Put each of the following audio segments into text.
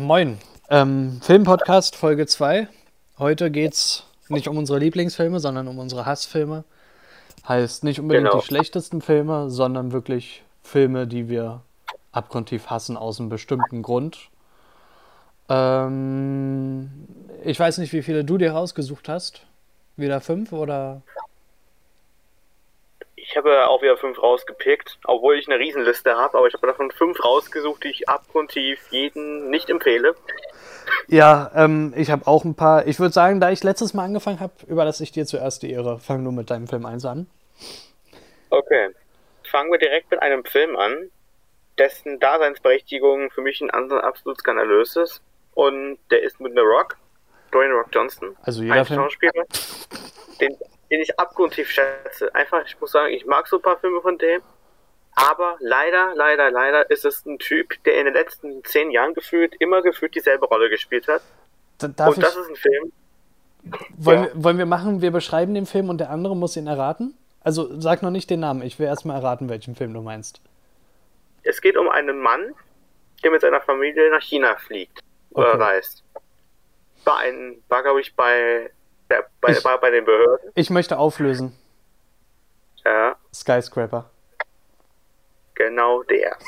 Moin. Ähm, Filmpodcast Folge 2. Heute geht es nicht um unsere Lieblingsfilme, sondern um unsere Hassfilme. Heißt nicht unbedingt Genau. die schlechtesten Filme, sondern wirklich Filme, die wir abgrundtief hassen aus einem bestimmten Grund. Ähm, ich weiß nicht, wie viele du dir rausgesucht hast. Wieder fünf oder? Ich habe auch wieder fünf rausgepickt, obwohl ich eine Riesenliste habe, aber ich habe davon fünf rausgesucht, die ich abgrundtief jeden nicht empfehle. Ja, ähm, ich habe auch ein paar. Ich würde sagen, da ich letztes Mal angefangen habe, überlasse ich dir zuerst die Ehre. Fang nur mit deinem Film 1 an. Okay. Fangen wir direkt mit einem Film an, dessen Daseinsberechtigung für mich ein absolut skandalös ist. Und der ist mit The Rock, Dwayne Rock Johnson. Also jeder ein Film. Schauspieler, den, den ich abgrundtief schätze. Einfach, ich muss sagen, ich mag so ein paar Filme von dem. Aber leider, leider, leider ist es ein Typ, der in den letzten zehn Jahren gefühlt immer gefühlt dieselbe Rolle gespielt hat. Darf und ich, das ist ein Film, wollen, ja. wir, wollen wir machen, wir beschreiben den Film und der andere muss ihn erraten? Also sag noch nicht den Namen, ich will erstmal erraten, welchen Film du meinst. es geht um einen Mann, der mit seiner Familie nach China fliegt oder Okay. reist. War ein, war glaube ich bei, der, bei, Ich- war bei den Behörden. Ich möchte auflösen. Ja, Skyscraper. genau der.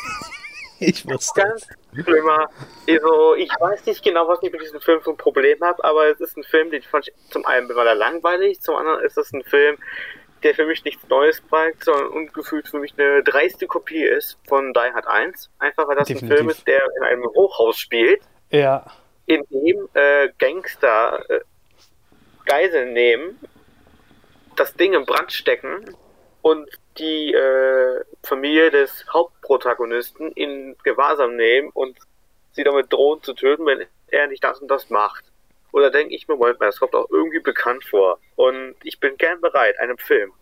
Ich wusste Ganz schlimmer. Also, ich weiß nicht genau, was ich mit diesem Film für ein Problem habe, aber es ist ein Film, den fand ich zum einen war er langweilig, zum anderen ist es ein Film, der für mich nichts Neues bringt, sondern ungefühlt für mich eine dreiste Kopie ist von Die Hard 1. Einfach weil das ein Definitiv. Film ist, der in einem Hochhaus spielt, Ja, in dem äh, Gangster äh, Geiseln nehmen, das Ding in Brand stecken und die äh, Familie des Hauptprotagonisten in Gewahrsam nehmen und sie damit drohen zu töten, wenn er nicht das und das macht. Oder denke ich mir, Moment mal, das kommt auch irgendwie bekannt vor. Und ich bin gern bereit, einem Film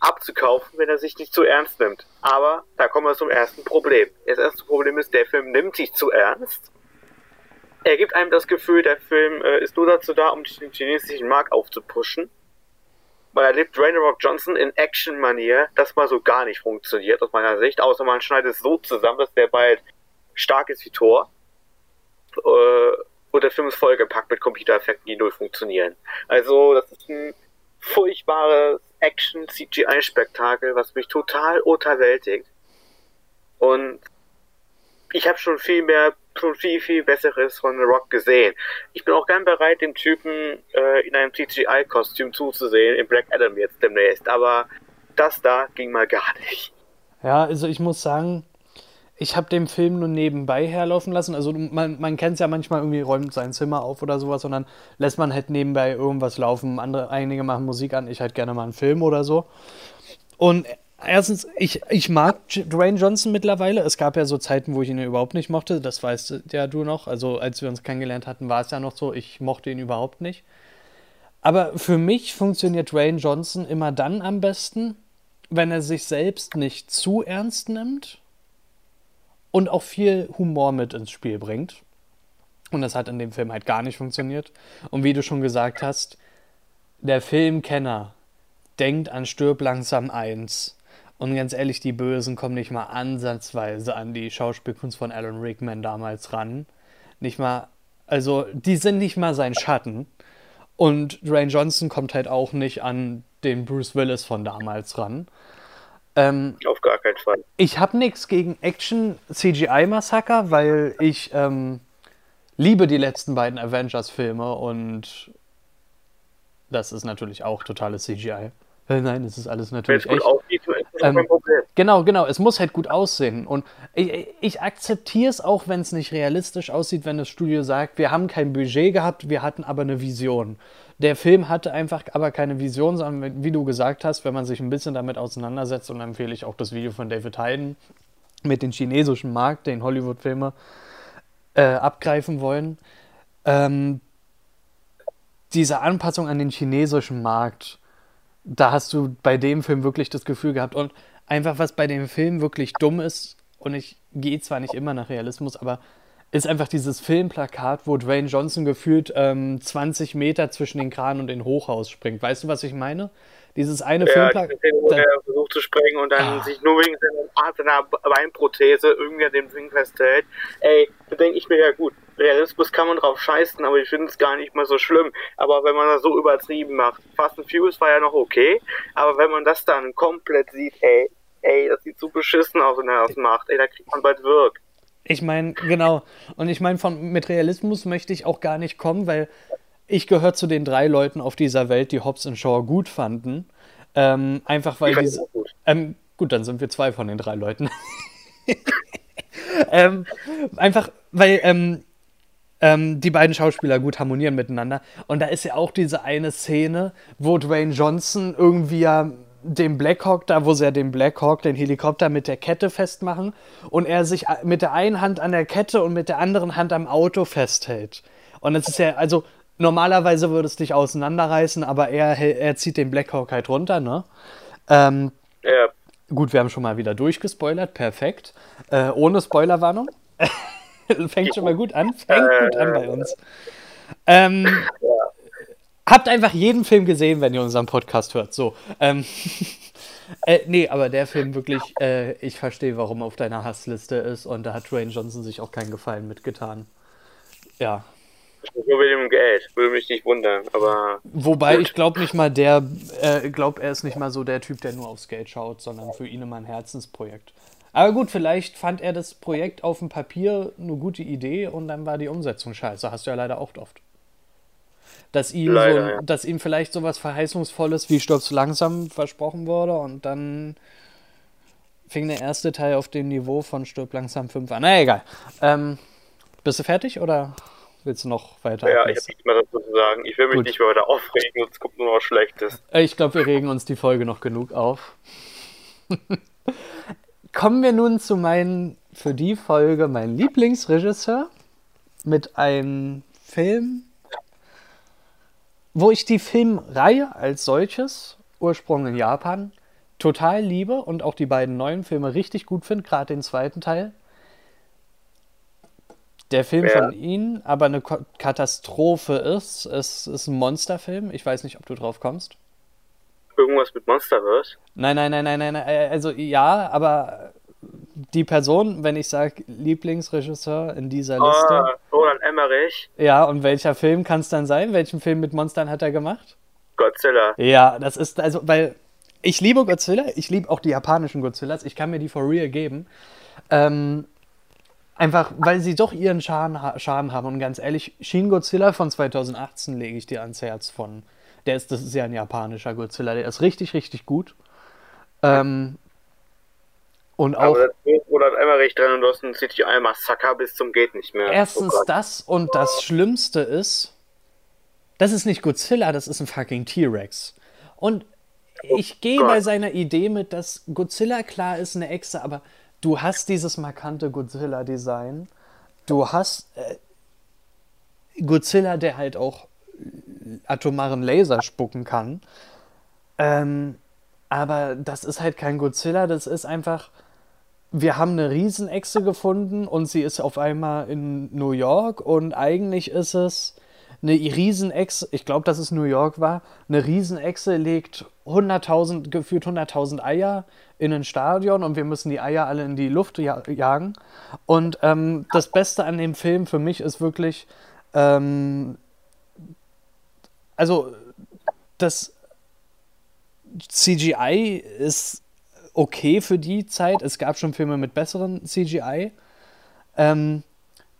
abzukaufen, wenn er sich nicht zu ernst nimmt. Aber da kommen wir zum ersten Problem. Das erste Problem ist, der Film nimmt sich zu ernst er gibt einem das Gefühl, der Film äh, ist nur dazu da, um den chinesischen Markt aufzupuschen. Weil er lebt Dwayne Rock Johnson in Action-Manier, das mal so gar nicht funktioniert aus meiner Sicht, außer man schneidet es so zusammen, dass der bald stark ist wie Thor. Äh, und der Film ist vollgepackt mit Computereffekten, die null funktionieren. Also, das ist ein furchtbares Action-CGI-Spektakel, was mich total unterwältigt. Und ich habe schon viel mehr, schon viel, viel Besseres von The Rock gesehen. Ich bin auch gern bereit, dem Typen äh, in einem CGI-Kostüm zuzusehen, in Black Adam jetzt demnächst. Aber das da ging mal gar nicht. ja, also ich muss sagen, ich habe den Film nur nebenbei herlaufen lassen. Also man, man kennt es ja manchmal irgendwie, räumt sein Zimmer auf oder sowas und dann lässt man halt nebenbei irgendwas laufen. Andere, einige machen Musik an, ich halt gerne mal einen Film oder so. Und erstens, ich, ich mag Dwayne Johnson mittlerweile. Es gab ja so Zeiten, wo ich ihn überhaupt nicht mochte. Das weißt ja du noch. Also als wir uns kennengelernt hatten, war es ja noch so, ich mochte ihn überhaupt nicht. Aber für mich funktioniert Dwayne Johnson immer dann am besten, wenn er sich selbst nicht zu ernst nimmt und auch viel Humor mit ins Spiel bringt. Und das hat in dem Film halt gar nicht funktioniert. Und wie du schon gesagt hast, der Filmkenner denkt an Stirb langsam 1. Und ganz ehrlich, die Bösen kommen nicht mal ansatzweise an die Schauspielkunst von Alan Rickman damals ran. Nicht mal, also die sind nicht mal sein Schatten. Und Dwayne Johnson kommt halt auch nicht an den Bruce Willis von damals ran. Ähm, Auf gar keinen Fall. ich habe nichts gegen Action-CGI-Massaker, weil ich ähm, liebe die letzten beiden Avengers-Filme und das ist natürlich auch totales CGI. Äh, Nein, es ist alles Wenn natürlich es gut echt. aussieht, ist Ähm. Genau, genau. Es muss halt gut aussehen. Und ich, ich akzeptiere es auch, wenn es nicht realistisch aussieht, wenn das Studio sagt, wir haben kein Budget gehabt, wir hatten aber eine Vision. Der Film hatte einfach aber keine Vision, sondern wie du gesagt hast, wenn man sich ein bisschen damit auseinandersetzt, und dann empfehle ich auch das Video von David Hayden mit dem chinesischen Markt, den Hollywood-Filme äh, abgreifen wollen. Ähm, diese Anpassung an den chinesischen Markt, da hast du bei dem Film wirklich das Gefühl gehabt und einfach was bei dem Film wirklich dumm ist und ich gehe zwar nicht immer nach Realismus, aber ist einfach dieses Filmplakat, wo Dwayne Johnson gefühlt ähm, 20 Meter zwischen den Kran und den Hochhaus springt. Weißt du, was ich meine? Dieses eine Ja, Filmplakat. wo da- er versucht zu springen und dann Ah. sich nur wegen seiner, seiner Beinprothese irgendwie an dem Ding festhält. Ey, da denke ich mir ja gut. Realismus kann man drauf scheißen, aber ich finde es gar nicht mal so schlimm. Aber wenn man das so übertrieben macht, Fast and Furious war ja noch okay, aber wenn man das dann komplett sieht, ey, ey, das sieht so beschissen aus, wenn er das macht, ey, da kriegt man bald Wirk. Ich meine, genau. Und ich meine, mit Realismus möchte ich auch gar nicht kommen, weil ich gehöre zu den drei Leuten auf dieser Welt, die Hobbs Shaw gut fanden. Ähm, einfach weil diese. Gut. Ähm, gut, dann sind wir zwei von den drei Leuten. ähm, einfach weil ähm, ähm, die beiden Schauspieler gut harmonieren miteinander. Und da ist ja auch diese eine Szene, wo Dwayne Johnson irgendwie ja den Blackhawk da, wo sie ja den Blackhawk, den Helikopter mit der Kette festmachen und er sich mit der einen Hand an der Kette und mit der anderen Hand am Auto festhält. Und es ist ja, also normalerweise würde es dich auseinanderreißen, aber er, er zieht den Blackhawk halt runter, ne? Ähm, ja. Gut, wir haben schon mal wieder durchgespoilert, perfekt. Äh, ohne Spoilerwarnung. Fängt schon mal gut an. Fängt gut an bei uns. Ähm, ja. Habt einfach jeden Film gesehen, wenn ihr unseren Podcast hört. So. Ähm, äh, nee, aber der Film wirklich, äh, ich verstehe, warum er auf deiner Hassliste ist und da hat Dwayne Johnson sich auch keinen Gefallen mitgetan. Ja. Nur mit dem Geld, würde mich nicht wundern, aber. Wobei gut. ich glaube nicht mal der, äh, glaube er ist nicht mal so der Typ, der nur aufs Geld schaut, sondern für ihn immer ein Herzensprojekt. Aber gut, vielleicht fand er das Projekt auf dem Papier eine gute Idee und dann war die Umsetzung scheiße. Hast du ja leider auch oft. Dass ihm, leider, so, ja. dass ihm vielleicht so was Verheißungsvolles wie Stirbst langsam versprochen wurde und dann fing der erste Teil auf dem Niveau von Stirb langsam 5 an. Na egal. Ähm, bist du fertig oder willst du noch weiter? Ja, ich habe nichts mehr dazu zu sagen. Ich will mich Gut. nicht mehr weiter aufregen, sonst kommt nur noch Schlechtes. Ich glaube, wir regen uns die Folge noch genug auf. Kommen wir nun zu meinem, für die Folge, mein Lieblingsregisseur mit einem Film, wo ich die Filmreihe als solches, Ursprung in Japan, total liebe und auch die beiden neuen Filme richtig gut finde, gerade den zweiten Teil. Der Film ja. von Ihnen aber eine Katastrophe ist. Es ist ein Monsterfilm. Ich weiß nicht, ob du drauf kommst irgendwas mit Monsterverse? Nein, nein, nein, nein, nein, äh, also ja, aber die Person, wenn ich sage Lieblingsregisseur in dieser oh, Liste. Roland Emmerich. Ja, und welcher Film kann es dann sein? Welchen Film mit Monstern hat er gemacht? Godzilla. Ja, das ist, also, weil ich liebe Godzilla, ich liebe auch die japanischen Godzillas, ich kann mir die for real geben. Ähm, einfach, weil sie doch ihren Charme, Charme haben. Und ganz ehrlich, Shin Godzilla von 2018 lege ich dir ans Herz von der ist, das ist ja ein japanischer Godzilla, der ist richtig, richtig gut. Ähm, und auch. Aber das oder einmal recht dran und du hast ein CGI-Massaker bis zum Geht nicht mehr. Erstens oh das und das Schlimmste ist, das ist nicht Godzilla, das ist ein fucking T-Rex. Und oh ich gehe bei seiner Idee mit, dass Godzilla klar ist eine Echse, aber du hast dieses markante Godzilla-Design. Du hast äh, Godzilla, der halt auch atomaren Laser spucken kann. Ähm, aber das ist halt kein Godzilla, das ist einfach, wir haben eine Riesenechse gefunden und sie ist auf einmal in New York und eigentlich ist es eine Riesenechse, ich glaube, dass es New York war, eine Riesenechse legt 100.000, gefühlt 100.000 Eier in ein Stadion und wir müssen die Eier alle in die Luft jagen. Und ähm, das Beste an dem Film für mich ist wirklich, ähm, also das CGI ist okay für die Zeit. Es gab schon Filme mit besseren CGI. Ähm,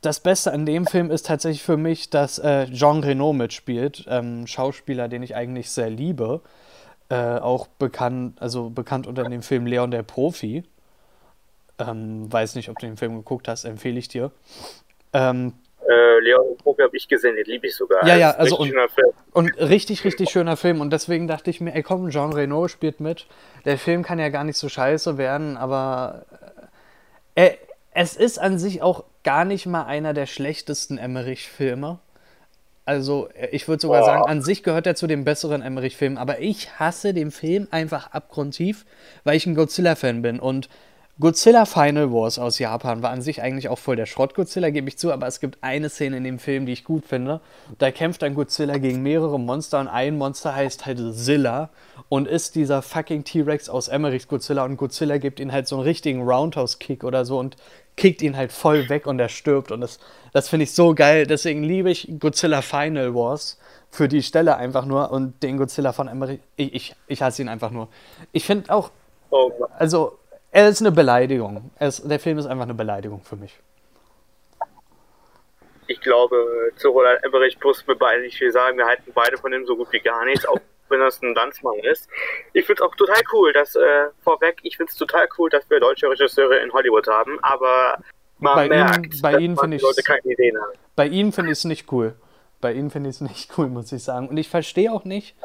das Beste an dem Film ist tatsächlich für mich, dass äh, Jean Reno mitspielt, ähm, Schauspieler, den ich eigentlich sehr liebe. Äh, auch bekannt, also bekannt unter dem Film Leon der Profi. Ähm, weiß nicht, ob du den Film geguckt hast, empfehle ich dir. Ähm, äh, Leon Profi habe ich gesehen, den liebe ich sogar. Ja, ja, also und, und, richtig, richtig schöner Film. Und deswegen dachte ich mir, ey komm, Jean Reno spielt mit. Der Film kann ja gar nicht so scheiße werden, aber äh, es ist an sich auch gar nicht mal einer der schlechtesten Emmerich-Filme. Also, ich würde sogar Boah. sagen, an sich gehört er zu den besseren Emmerich-Filmen, aber ich hasse den Film einfach abgrundtief, weil ich ein Godzilla-Fan bin. Und Godzilla Final Wars aus Japan war an sich eigentlich auch voll der Schrott Godzilla, gebe ich zu, aber es gibt eine Szene in dem Film, die ich gut finde. Da kämpft ein Godzilla gegen mehrere Monster und ein Monster heißt halt Zilla und ist dieser fucking T-Rex aus Emmerichs Godzilla und Godzilla gibt ihn halt so einen richtigen Roundhouse-Kick oder so und kickt ihn halt voll weg und er stirbt und das, das finde ich so geil. Deswegen liebe ich Godzilla Final Wars für die Stelle einfach nur und den Godzilla von Emmerich, ich, ich, ich hasse ihn einfach nur. Ich finde auch, oh. also er ist eine Beleidigung. Ist, der Film ist einfach eine Beleidigung für mich. Ich glaube, zu Roland Emmerich muss mir beide nicht viel sagen. Wir halten beide von ihm so gut wie gar nichts, auch wenn das ein Landsmann ist. Ich finde es auch total cool, dass, äh, vorweg, ich finde es total cool, dass wir deutsche Regisseure in Hollywood haben, aber man bei merkt, ihm, bei ihnen finde ich Bei ihnen finde ich es nicht cool. Bei ihnen finde ich es nicht cool, muss ich sagen. Und ich verstehe auch nicht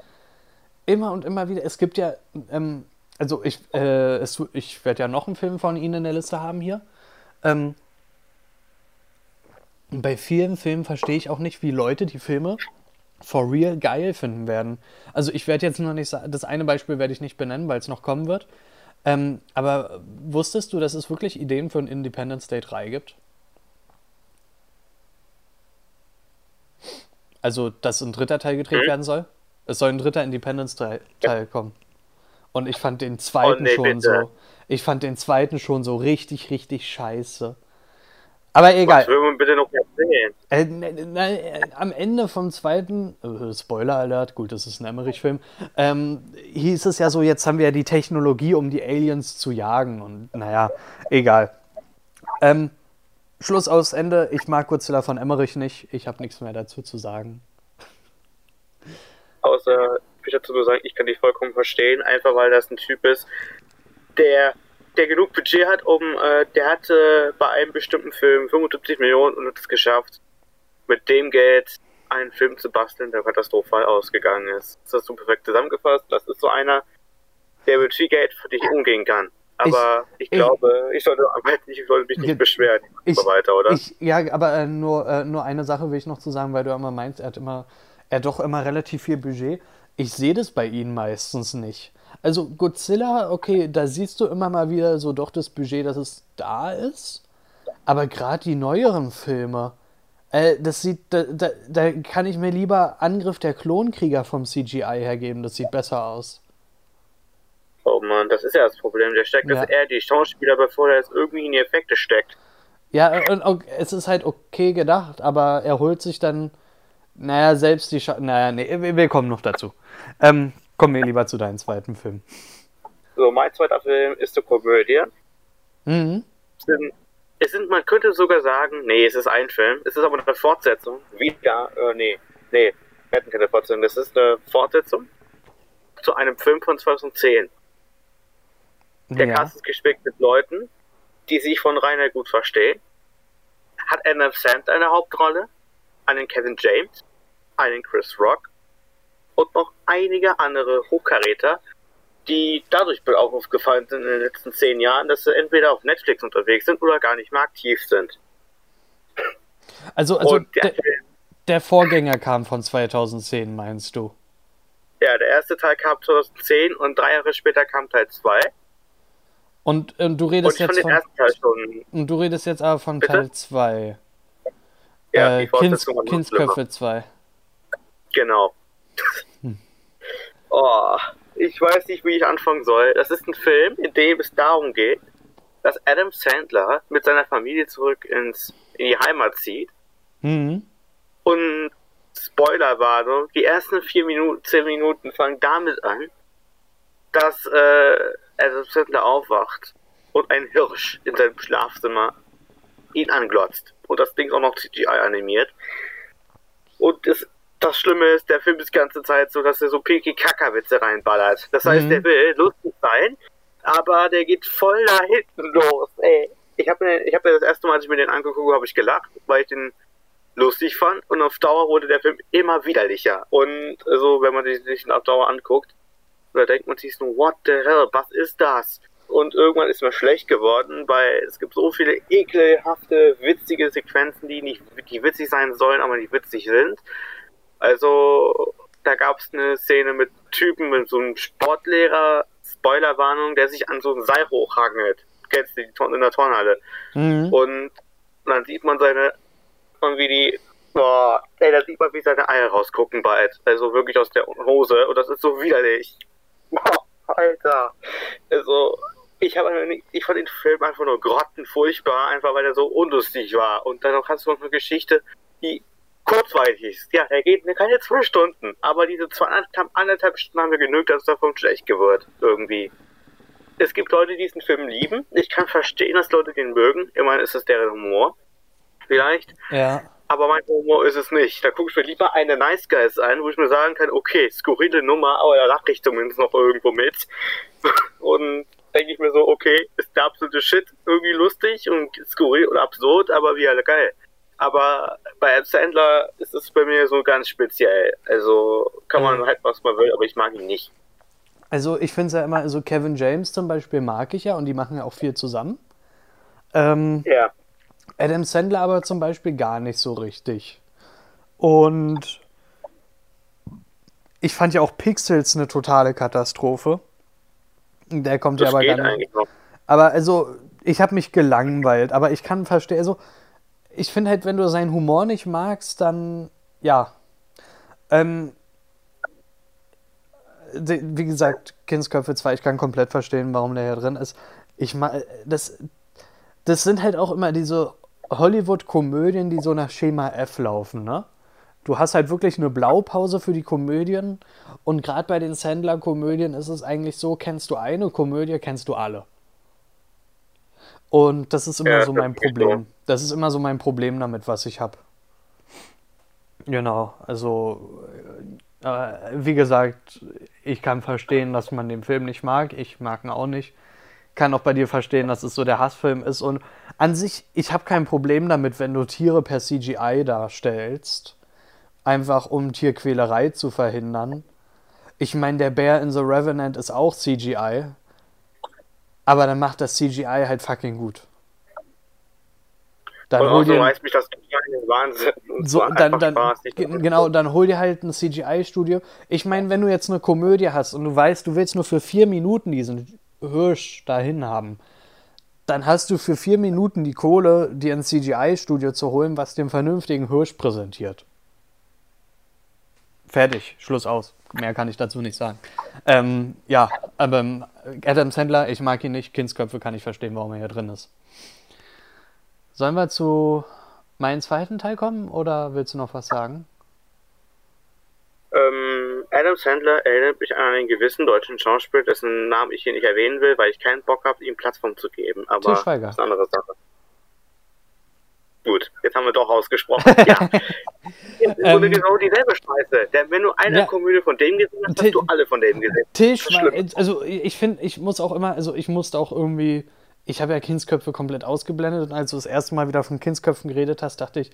immer und immer wieder, es gibt ja ähm, also ich, äh, es, ich werde ja noch einen Film von Ihnen in der Liste haben hier. Ähm, bei vielen Filmen verstehe ich auch nicht, wie Leute die Filme for real geil finden werden. Also ich werde jetzt noch nicht sagen, das eine Beispiel werde ich nicht benennen, weil es noch kommen wird. Ähm, aber wusstest du, dass es wirklich Ideen für ein Independence Day 3 gibt? Also, dass ein dritter Teil gedreht mhm. werden soll? Es soll ein dritter Independence Teil ja. kommen. Und ich fand den zweiten oh, nee, schon bitte. so. Ich fand den zweiten schon so richtig, richtig scheiße. Aber egal. Was will man bitte noch erzählen? Äh, ne, ne, äh, am Ende vom zweiten, äh, Spoiler Alert, gut, das ist ein Emmerich-Film, ähm, hieß es ja so, jetzt haben wir ja die Technologie, um die Aliens zu jagen. Und naja, egal. Ähm, Schluss aus Ende. Ich mag Godzilla von Emmerich nicht. Ich habe nichts mehr dazu zu sagen. Außer ich dazu nur sagen, ich kann dich vollkommen verstehen, einfach weil das ein Typ ist, der, der genug Budget hat, um, äh, der hatte bei einem bestimmten Film 75 Millionen und hat es geschafft, mit dem Geld einen Film zu basteln, der katastrophal ausgegangen ist. Das hast du perfekt zusammengefasst. Das ist so einer, der mit viel Geld für dich umgehen kann. Aber ich, ich glaube, ich, ich, sollte, ich sollte mich nicht beschweren. Ich, weiter, oder? Ja, aber äh, nur, äh, nur eine Sache will ich noch zu sagen, weil du immer meinst, er hat immer, er hat doch immer relativ viel Budget ich sehe das bei ihnen meistens nicht. Also Godzilla, okay, da siehst du immer mal wieder so doch das Budget, dass es da ist. Aber gerade die neueren Filme, äh, das sieht, da, da, da, kann ich mir lieber Angriff der Klonkrieger vom CGI hergeben. Das sieht besser aus. Oh Mann, das ist ja das Problem. Der steckt ja. das eher die Schauspieler, bevor er jetzt irgendwie in die Effekte steckt. Ja, und, und es ist halt okay gedacht, aber er holt sich dann naja, selbst die Scha Naja, nee, wir kommen noch dazu. Ähm, kommen wir lieber zu deinem zweiten Film. So, mein zweiter Film ist eine Komödie. Mhm. Es sind, es sind, man könnte sogar sagen, nee, es ist ein Film. Es ist aber eine Fortsetzung. Wieder, äh, nee, nee, wir hatten keine Fortsetzung. Das ist eine Fortsetzung zu einem Film von 2010. Der ja. Cast ist gespickt mit Leuten, die sich von Rainer gut verstehen. Hat Adam Sand eine Hauptrolle? Einen Kevin James, einen Chris Rock und noch einige andere Hochkaräter, die dadurch auch aufgefallen sind in den letzten zehn Jahren, dass sie entweder auf Netflix unterwegs sind oder gar nicht mehr aktiv sind. Also, also der, der, Vorgänger kam von 2010, meinst du? Ja, der erste Teil kam 2010 und drei Jahre später kam Teil 2. Und, und du redest und jetzt von, Und du redest jetzt aber von Bitte? Teil 2. Ja, äh, Kinds, Kindsköpfe 2. Genau. Hm. Oh, ich weiß nicht, wie ich anfangen soll. Das ist ein Film, in dem es darum geht, dass Adam Sandler mit seiner Familie zurück ins, in die Heimat zieht. Mhm. Und Spoilerwarnung, die ersten vier Minuten, zehn Minuten fangen damit an, dass äh, Adam Sandler aufwacht und ein Hirsch in seinem Schlafzimmer ihn anglotzt. Und das Ding auch noch CGI animiert. Und das, das Schlimme ist, der Film ist die ganze Zeit so, dass er so pinky Kackerwitze reinballert. Das heißt, mhm. der will lustig sein, aber der geht voll da hinten los, ey. Ich habe ich hab das erste Mal, als ich mir den angeguckt habe, habe ich gelacht, weil ich den lustig fand und auf Dauer wurde der Film immer widerlicher. Und so, also, wenn man sich den auf Dauer anguckt, da denkt man sich so, what the hell, was ist das? Und irgendwann ist mir schlecht geworden, weil es gibt so viele ekelhafte, witzige Sequenzen, die nicht die witzig sein sollen, aber nicht witzig sind. Also da gab es eine Szene mit Typen mit so einem Sportlehrer, Spoilerwarnung, der sich an so einem Seil hochhangelt. kennst du, die in der Turnhalle. Mhm. Und dann sieht man seine, und wie die, boah, ey, da sieht man, wie seine Eier rausgucken bald. Also wirklich aus der Hose. Und das ist so widerlich. Boah, Alter. Also, ich habe ich fand den Film einfach nur grottenfurchtbar, einfach weil er so unlustig war. Und dann hast du noch eine Geschichte, die kurzweilig ist. Ja, er geht mir keine zwei Stunden, aber diese zweieinhalb anderthalb Stunden haben mir genügt, dass es davon schlecht wird, irgendwie. Es gibt Leute, die diesen Film lieben. Ich kann verstehen, dass Leute den mögen. Immerhin ist es deren Humor. Vielleicht. Ja. Aber mein Humor ist es nicht. Da gucke ich mir lieber eine Nice Guys ein, wo ich mir sagen kann, okay, skurrile Nummer, aber da lache ich zumindest noch irgendwo mit. Und denke ich mir so, okay, ist der absolute Shit irgendwie lustig und skurril und absurd, aber wie alle geil. Aber bei Ed Sandler ist es bei mir so ganz speziell. Also kann man Mhm. halt was man will, aber ich mag ihn nicht. Also ich finde es ja immer, also Kevin James zum Beispiel mag ich ja und die machen ja auch viel zusammen. Ähm, Ja. Adam Sandler aber zum Beispiel gar nicht so richtig. Und ich fand ja auch Pixels eine totale Katastrophe. Der kommt ja Das aber geht gar nicht. noch. Aber also, ich habe mich gelangweilt, aber ich kann verstehen, also, ich finde halt, wenn du seinen Humor nicht magst, dann, ja. Ähm, wie gesagt, Kindsköpfe 2, ich kann komplett verstehen, warum der hier drin ist. Ich mag, das, das sind halt auch immer diese Hollywood-Komödien, die so nach Schema F laufen, ne? Du hast halt wirklich eine Blaupause für die Komödien und gerade bei den Sandler-Komödien ist es eigentlich so, kennst du eine Komödie, kennst du alle. Und das ist immer Ja, so mein Problem. Das ist immer so mein Problem damit, was ich habe. Genau, also äh, wie gesagt, ich kann verstehen, dass man den Film nicht mag. Ich mag ihn auch nicht. Kann auch bei dir verstehen, dass es so der Hassfilm ist. Und an sich, ich habe kein Problem damit, wenn du Tiere per CGI darstellst. Einfach um Tierquälerei zu verhindern. Ich meine, der Bär in The Revenant ist auch CGI. Aber dann macht das CGI halt fucking gut. Dann Und hol dir, reißt mich das Wahnsinn. So, dann, dann, Spaß, genau, dann hol dir halt ein CGI-Studio. Ich meine, wenn du jetzt eine Komödie hast und du weißt, du willst nur für vier Minuten diesen Hirsch dahin haben, dann hast du für vier Minuten die Kohle, dir ein CGI-Studio zu holen, was den vernünftigen Hirsch präsentiert. Fertig, Schluss aus. Mehr kann ich dazu nicht sagen. Ähm, ja, aber ähm, Adam Sandler, ich mag ihn nicht. Kindsköpfe kann ich verstehen, warum er hier drin ist. Sollen wir zu meinem zweiten Teil kommen oder willst du noch was sagen? Ähm, Adam Sandler erinnert mich an einen gewissen deutschen Schauspieler, dessen Namen ich hier nicht erwähnen will, weil ich keinen Bock habe, ihm Plattform zu geben. Aber das ist eine andere Sache. Gut, jetzt haben wir doch ausgesprochen. ja. Grunde Ähm, genau dieselbe Scheiße. Denn wenn du eine ja. Komödie von dem gesehen hast, hast du alle von dem gesehen. Schlimm. also ich finde, ich muss auch immer, also ich musste auch irgendwie, ich habe ja Kindsköpfe komplett ausgeblendet und als du das erste Mal wieder von Kindsköpfen geredet hast, dachte ich,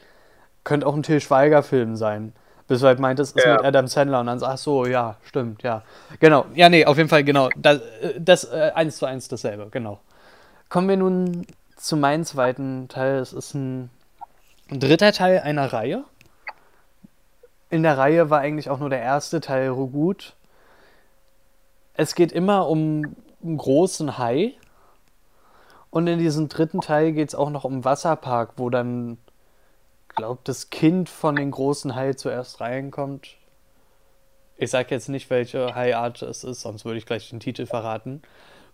könnte auch ein Til Schweiger-Film sein. Bis du halt meintest, es ist Ja. mit Adam Sandler und dann ach so, ja, stimmt, ja. Genau, ja, nee, auf jeden Fall, genau, das, das äh, eins zu eins dasselbe, genau. Kommen wir nun zu meinem zweiten Teil. Es ist ein dritter Teil einer Reihe. In der Reihe war eigentlich auch nur der erste Teil gut. Es geht immer um einen großen Hai. Und in diesem dritten Teil geht es auch noch um Wasserpark, wo dann, glaubt das Kind von den großen Hai zuerst reinkommt. Ich sag jetzt nicht, welche Haiart es ist, sonst würde ich gleich den Titel verraten.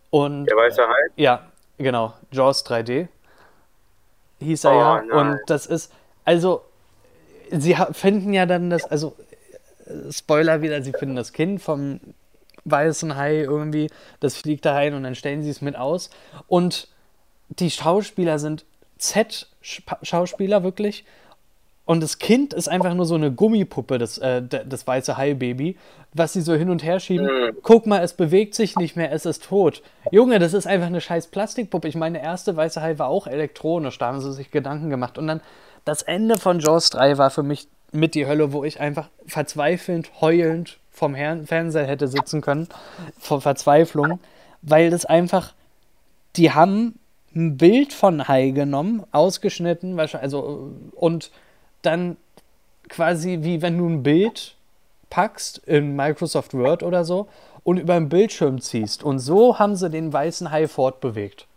Und Der weiße Hai. ja, genau. Jaws 3D hieß er Oh, ja. nein. Und das ist, also, sie finden ja dann das, also, Spoiler wieder, sie finden das Kind vom weißen Hai irgendwie, das fliegt da rein und dann stellen sie es mit aus. Und die Schauspieler sind Z-Schauspieler wirklich. Und das Kind ist einfach nur so eine Gummipuppe, das, äh, das weiße Hai-Baby, was sie so hin und her schieben. Mhm. Guck mal, es bewegt sich nicht mehr, es ist tot. Junge, das ist einfach eine scheiß Plastikpuppe. Ich meine, der erste weiße Hai war auch elektronisch, da haben sie sich Gedanken gemacht. Und dann das Ende von Jaws 3 war für mich mit die Hölle, wo ich einfach verzweifelnd, heulend vom Her Fernseher hätte sitzen können, vor Verzweiflung, weil das einfach, die haben ein Bild von Hai genommen, ausgeschnitten, wahrscheinlich, also, und dann quasi wie wenn du ein Bild packst in Microsoft Word oder so und über den Bildschirm ziehst. Und so haben sie den weißen Hai fortbewegt.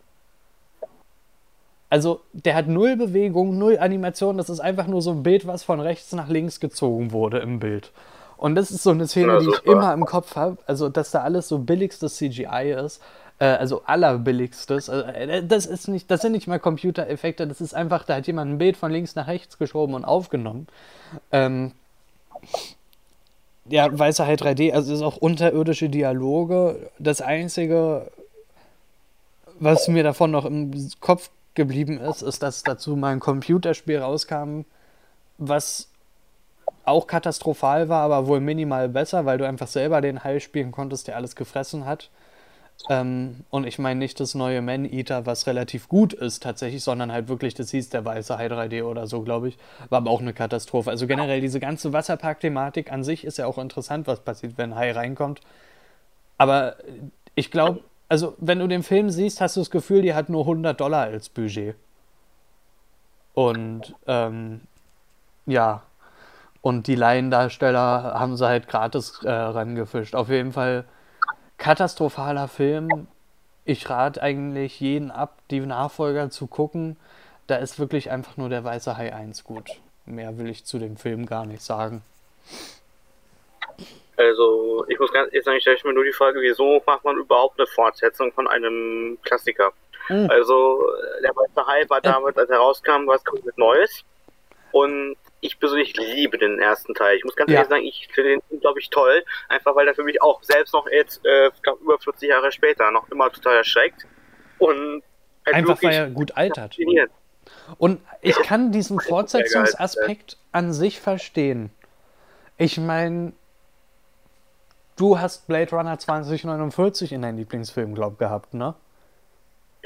Also, der hat null Bewegung, null Animation. Das ist einfach nur so ein Bild, was von rechts nach links gezogen wurde im Bild. Und das ist so eine Szene, die ich immer im Kopf habe. Also, dass da alles so billigstes CGI ist. Äh, also allerbilligstes. Also, äh, das, ist nicht, das sind nicht mal Computereffekte. Das ist einfach, da hat jemand ein Bild von links nach rechts geschoben und aufgenommen. Ähm, ja, Weißer Hai 3D, also es ist auch unterirdische Dialoge. Das Einzige, was mir davon noch im Kopf geblieben ist, ist, dass dazu mal ein Computerspiel rauskam, was auch katastrophal war, aber wohl minimal besser, weil du einfach selber den Hai spielen konntest, der alles gefressen hat. Ähm, und ich meine nicht das neue Man-Eater, was relativ gut ist tatsächlich, sondern halt wirklich, das hieß der weiße Hai 3D oder so, glaube ich. War aber auch eine Katastrophe. Also generell diese ganze Wasserpark-Thematik an sich ist ja auch interessant, was passiert, wenn ein Hai reinkommt. Aber ich glaube, also wenn du den Film siehst, hast du das Gefühl, die hat nur 100 Dollar als Budget. Und ähm, ja, und die Laiendarsteller haben sie halt gratis äh, rangefischt. Auf jeden Fall katastrophaler Film. Ich rate eigentlich jeden ab, die Nachfolger zu gucken. Da ist wirklich einfach nur der Weiße Hai 1 gut. Mehr will ich zu dem Film gar nicht sagen. Also, ich muss ganz ehrlich sagen, ich stelle mir nur die Frage, wieso macht man überhaupt eine Fortsetzung von einem Klassiker? Mhm. Also, der Weiße Hai war damals, als er rauskam, was komplett Neues. Und ich persönlich liebe den ersten Teil. Ich muss ganz Ja. ehrlich sagen, ich finde den unglaublich toll. Einfach weil er für mich auch selbst noch jetzt, äh, ich glaub, über 40 Jahre später noch immer total erschreckt. Und halt Einfach weil er gut altert. Und ich kann diesen Fortsetzungsaspekt an sich verstehen. Ich meine, du hast Blade Runner 2049 in deinem Lieblingsfilm, glaub gehabt, ne?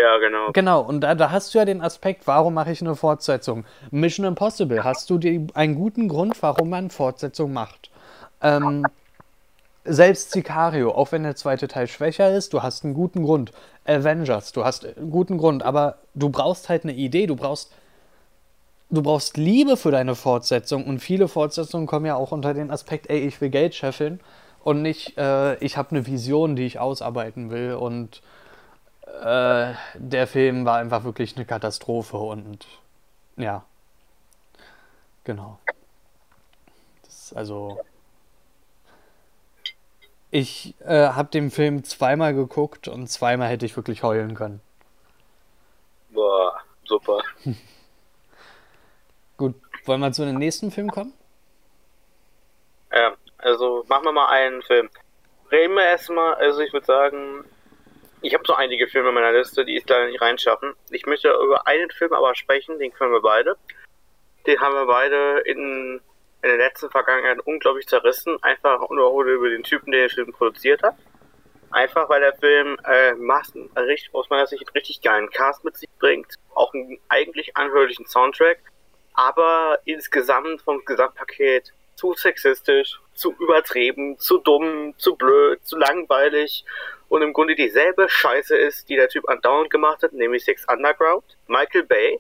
Ja, genau. Genau, und da, da hast du ja den Aspekt, warum mache ich eine Fortsetzung? Mission Impossible, hast du die, einen guten Grund, warum man Fortsetzung macht? Ähm, selbst Sicario, auch wenn der zweite Teil schwächer ist, du hast einen guten Grund. Avengers, du hast einen guten Grund, aber du brauchst halt eine Idee, du brauchst du brauchst Liebe für deine Fortsetzung und viele Fortsetzungen kommen ja auch unter den Aspekt, ey, ich will Geld scheffeln und nicht, äh, ich habe eine Vision, die ich ausarbeiten will und äh, der Film war einfach wirklich eine Katastrophe und ja, genau. Das ist also ich äh, habe den Film zweimal geguckt und zweimal hätte ich wirklich heulen können. Boah, super. Gut, wollen wir zu dem nächsten Film kommen? Ja, also machen wir mal einen Film. Reden wir erstmal, also ich würde sagen, ich habe so einige Filme in meiner Liste, die ich leider nicht reinschaffen. Ich möchte über einen Film aber sprechen, den können wir beide. Den haben wir beide in, in der letzten Vergangenheit unglaublich zerrissen, einfach nur über den Typen, der den Film produziert hat. Einfach weil der Film äh, Massen, richtig, aus meiner Sicht einen richtig geilen Cast mit sich bringt, auch einen eigentlich anhörlichen Soundtrack, aber insgesamt vom Gesamtpaket zu sexistisch, zu übertrieben, zu dumm, zu blöd, zu langweilig und im Grunde dieselbe Scheiße ist, die der Typ andauernd gemacht hat, nämlich Six Underground, Michael Bay.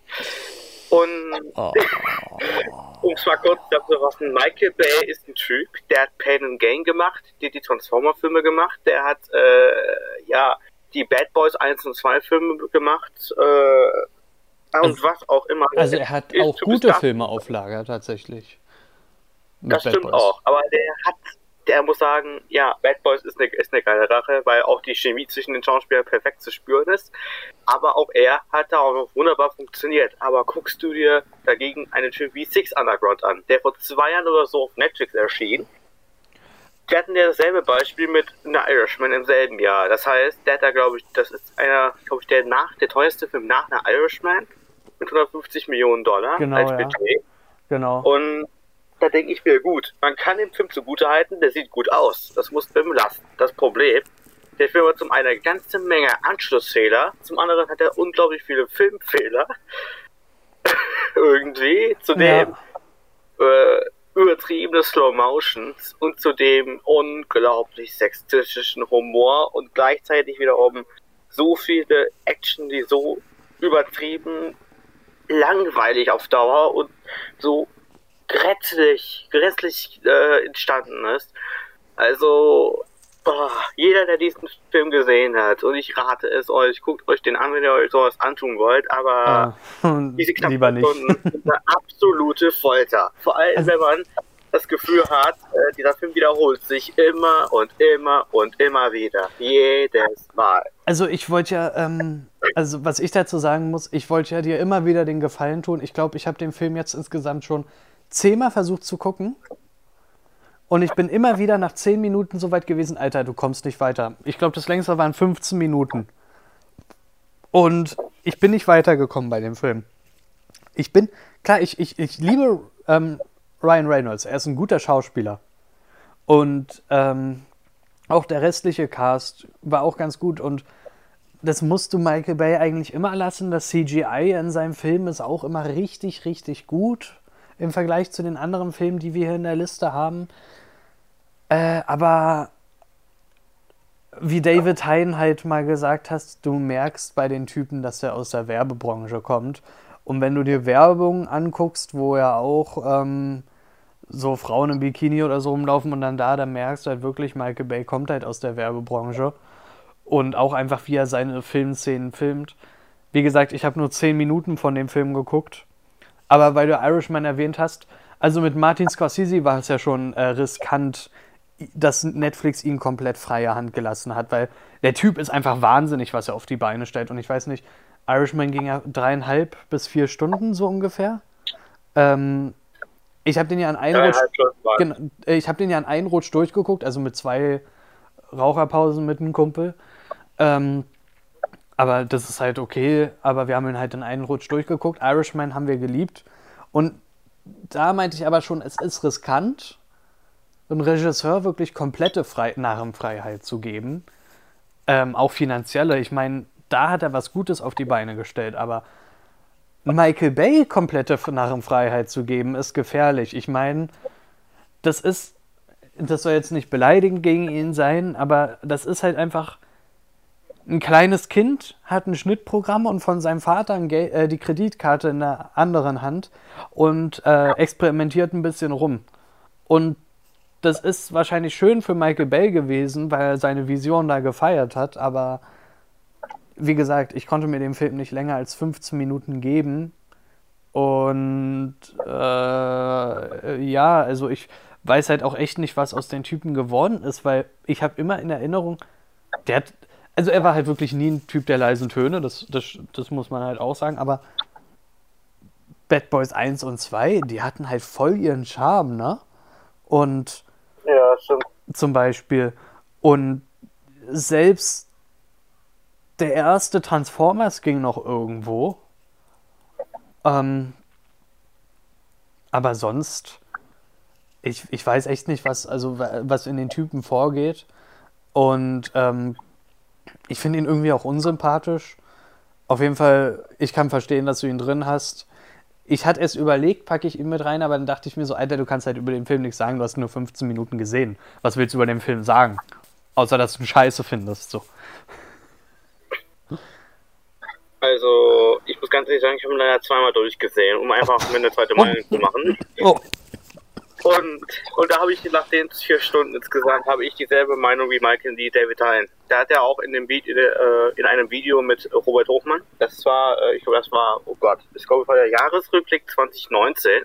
Und Oh. um es mal kurz dazu zu fassen, Michael Bay ist ein Typ, der hat Pain and Gain gemacht, der die Transformer-Filme gemacht, der hat äh, ja die Bad Boys 1 und 2 Filme gemacht äh, und Also- was auch immer. Also er hat auch Typ gute Filme auf Lager tatsächlich. Das Bad stimmt Boys. auch, aber der hat, der muss sagen, ja, Bad Boys ist eine, ist eine geile Rache, weil auch die Chemie zwischen den Schauspielern perfekt zu spüren ist. Aber auch er hat da auch noch wunderbar funktioniert. Aber guckst du dir dagegen einen Typ wie Six Underground an, der vor zwei Jahren oder so auf Netflix erschien. Wir hatten ja dasselbe Beispiel mit The Irishman im selben Jahr. Das heißt, der hat da, glaube ich, das ist einer, glaube ich, der nach, der teuerste Film nach The Irishman mit 150 Millionen Dollar Genau, als ja. Budget. Genau. Und da denke ich mir, gut, man kann den Film zugutehalten, der sieht gut aus. Das muss Film lassen. Das Problem, der Film hat zum einen eine ganze Menge Anschlussfehler, zum anderen hat er unglaublich viele Filmfehler. Irgendwie. Zudem äh, übertriebene Slow Motions und zudem unglaublich sexistischen Humor und gleichzeitig wiederum so viele Action, die so übertrieben langweilig auf Dauer und so grässlich, grässlich äh, entstanden ist. Also oh, jeder, der diesen Film gesehen hat, und ich rate es euch, guckt euch den an, wenn ihr euch sowas antun wollt, aber Ah, diese knapp lieber nicht. Stunden sind eine absolute Folter. Vor allem, Also- wenn man das Gefühl hat, äh, dieser Film wiederholt sich immer und immer und immer wieder. Jedes Mal. Also ich wollte ja, ähm, also was ich dazu sagen muss, ich wollte ja dir immer wieder den Gefallen tun. Ich glaube, ich habe den Film jetzt insgesamt schon zehnmal versucht zu gucken. Und ich bin immer wieder nach zehn Minuten so weit gewesen, Alter, du kommst nicht weiter. Ich glaube, das längste waren 15 Minuten. Und ich bin nicht weitergekommen bei dem Film. Ich bin, klar, ich, ich, ich liebe ähm, Ryan Reynolds. Er ist ein guter Schauspieler. Und ähm, auch der restliche Cast war auch ganz gut. Und das musst du Michael Bay eigentlich immer lassen. Das CGI in seinem Film ist auch immer richtig, richtig gut im Vergleich zu den anderen Filmen, die wir hier in der Liste haben. Äh, aber wie David Hein halt mal gesagt hast, du merkst bei den Typen, dass er aus der Werbebranche kommt. Und wenn du dir Werbung anguckst, wo ja auch ähm, so Frauen im Bikini oder so rumlaufen und dann da, dann merkst du halt wirklich, Michael Bay kommt halt aus der Werbebranche. Und auch einfach, wie er seine Filmszenen filmt. Wie gesagt, ich habe nur 10 Minuten von dem Film geguckt. Aber weil du Irishman erwähnt hast, also mit Martin Scorsese war es ja schon äh, riskant, dass Netflix ihn komplett freie Hand gelassen hat, weil der Typ ist einfach wahnsinnig, was er auf die Beine stellt. Und ich weiß nicht, Irishman ging ja dreieinhalb bis vier Stunden so ungefähr. Ähm, ich habe den ja an einem Rutsch, Dreieinhalb Stunden waren. genau, äh, ich habe den ja an einen Rutsch durchgeguckt, also mit zwei Raucherpausen mit einem Kumpel. Ähm, aber das ist halt okay, aber wir haben ihn halt in einen Rutsch durchgeguckt. Irishman haben wir geliebt. Und da meinte ich aber schon, es ist riskant, einem Regisseur wirklich komplette Frei Narrenfreiheit zu geben. Ähm, auch finanzielle. Ich meine, da hat er was Gutes auf die Beine gestellt, aber Michael Bay komplette Narrenfreiheit zu geben, ist gefährlich. Ich meine, das ist, das soll jetzt nicht beleidigend gegen ihn sein, aber das ist halt einfach ein kleines Kind hat ein Schnittprogramm und von seinem Vater äh, die Kreditkarte in der anderen Hand und äh, experimentiert ein bisschen rum. Und das ist wahrscheinlich schön für Michael Bay gewesen, weil er seine Vision da gefeiert hat, aber wie gesagt, ich konnte mir dem Film nicht länger als 15 Minuten geben. Und äh, ja, also ich weiß halt auch echt nicht, was aus den Typen geworden ist, weil ich habe immer in Erinnerung, der hat, also er war halt wirklich nie ein Typ der leisen Töne, das, das, das muss man halt auch sagen, aber Bad Boys 1 und 2, die hatten halt voll ihren Charme, ne? Und Ja, stimmt. zum Beispiel. Und selbst der erste Transformers ging noch irgendwo. Ähm, aber sonst, ich, ich weiß echt nicht, was, also, wa- was in den Typen vorgeht. Und ähm, ich finde ihn irgendwie auch unsympathisch. Auf jeden Fall, ich kann verstehen, dass du ihn drin hast. Ich hatte es überlegt, packe ich ihn mit rein, aber dann dachte ich mir so, Alter, du kannst halt über den Film nichts sagen, du hast nur 15 Minuten gesehen. Was willst du über den Film sagen? Außer, dass du ihn scheiße findest. So. Also, ich muss ganz ehrlich sagen, ich habe ihn leider zweimal durchgesehen, um einfach mir eine zweite Meinung zu machen. Oh. Und, und da habe ich nach den vier Stunden insgesamt habe ich dieselbe Meinung wie Michael D. David Hein. Da hat er auch in dem Video, äh, in einem Video mit Robert Hochmann, das war, äh, ich glaube, das war, oh Gott, ich glaube, war der Jahresrückblick 2019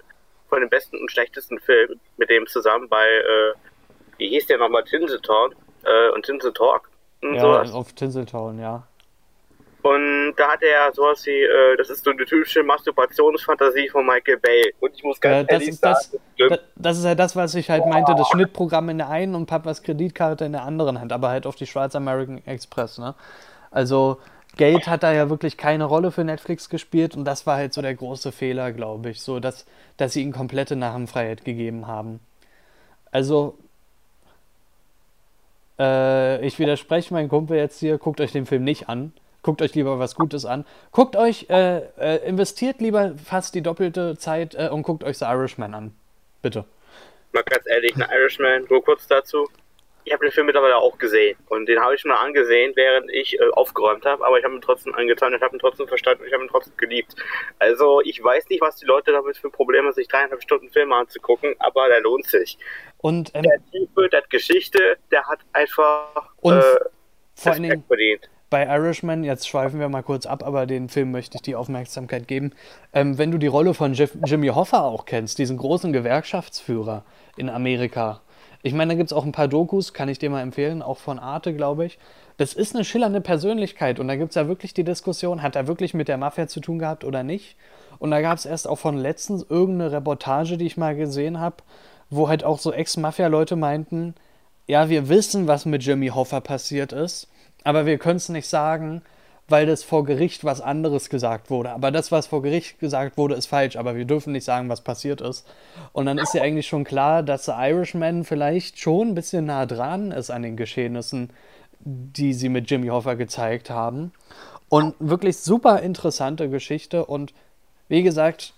von den besten und schlechtesten Filmen mit dem zusammen bei, äh, wie hieß der nochmal, Tinseltalk äh, und Tinsel Talk und Ja, sowas. auf Tinseltown, ja. Und da hat er sowas wie, äh, das ist so eine typische Masturbationsfantasie von Michael Bay. Und ich muss ganz Äh, das, ehrlich ist das, sagen, stimmt. da- das ist ja das, was ich halt meinte, das Schnittprogramm in der einen und Papas Kreditkarte in der anderen Hand, aber halt auf die schwarze American Express, ne? Also Geld hat da ja wirklich keine Rolle für Netflix gespielt und das war halt so der große Fehler, glaube ich, so dass, dass sie ihnen komplette Narrenfreiheit gegeben haben. Also äh, ich widerspreche meinem Kumpel jetzt hier, guckt euch den Film nicht an. Guckt euch lieber was Gutes an. Guckt euch, äh, äh, investiert lieber fast die doppelte Zeit äh, und guckt euch The Irishman an. Bitte. Mal ganz ehrlich, ein Irishman, nur kurz dazu. ich habe den Film mittlerweile auch gesehen und den habe ich mal angesehen, während ich äh, aufgeräumt habe, aber ich habe ihn trotzdem angetan, ich habe ihn trotzdem verstanden und ich habe ihn trotzdem geliebt. Also ich weiß nicht, was die Leute damit für Probleme sich dreieinhalb Stunden Filme anzugucken, aber der lohnt sich. Und ähm, der Tiefe, der hat Geschichte, der hat einfach und äh, vor allen Dingen verdient. Bei Irishman, jetzt schweifen wir mal kurz ab, aber den Film möchte ich die Aufmerksamkeit geben. Ähm, wenn du die Rolle von Jeff, Jimmy Hoffa auch kennst, diesen großen Gewerkschaftsführer in Amerika, ich meine, da gibt es auch ein paar Dokus, kann ich dir mal empfehlen, auch von Arte, glaube ich. Das ist eine schillernde Persönlichkeit und da gibt es ja wirklich die Diskussion, hat er wirklich mit der Mafia zu tun gehabt oder nicht? Und da gab es erst auch von letztens irgendeine Reportage, die ich mal gesehen habe, wo halt auch so Ex-Mafia-Leute meinten, ja, wir wissen, was mit Jimmy Hoffa passiert ist, aber wir können es nicht sagen, weil das vor Gericht was anderes gesagt wurde. Aber das, was vor Gericht gesagt wurde, ist falsch. Aber wir dürfen nicht sagen, was passiert ist. Und dann ist ja eigentlich schon klar, dass The Irishman vielleicht schon ein bisschen nah dran ist an den Geschehnissen, die sie mit Jimmy Hoffa gezeigt haben. Und wirklich super interessante Geschichte. Und wie gesagt,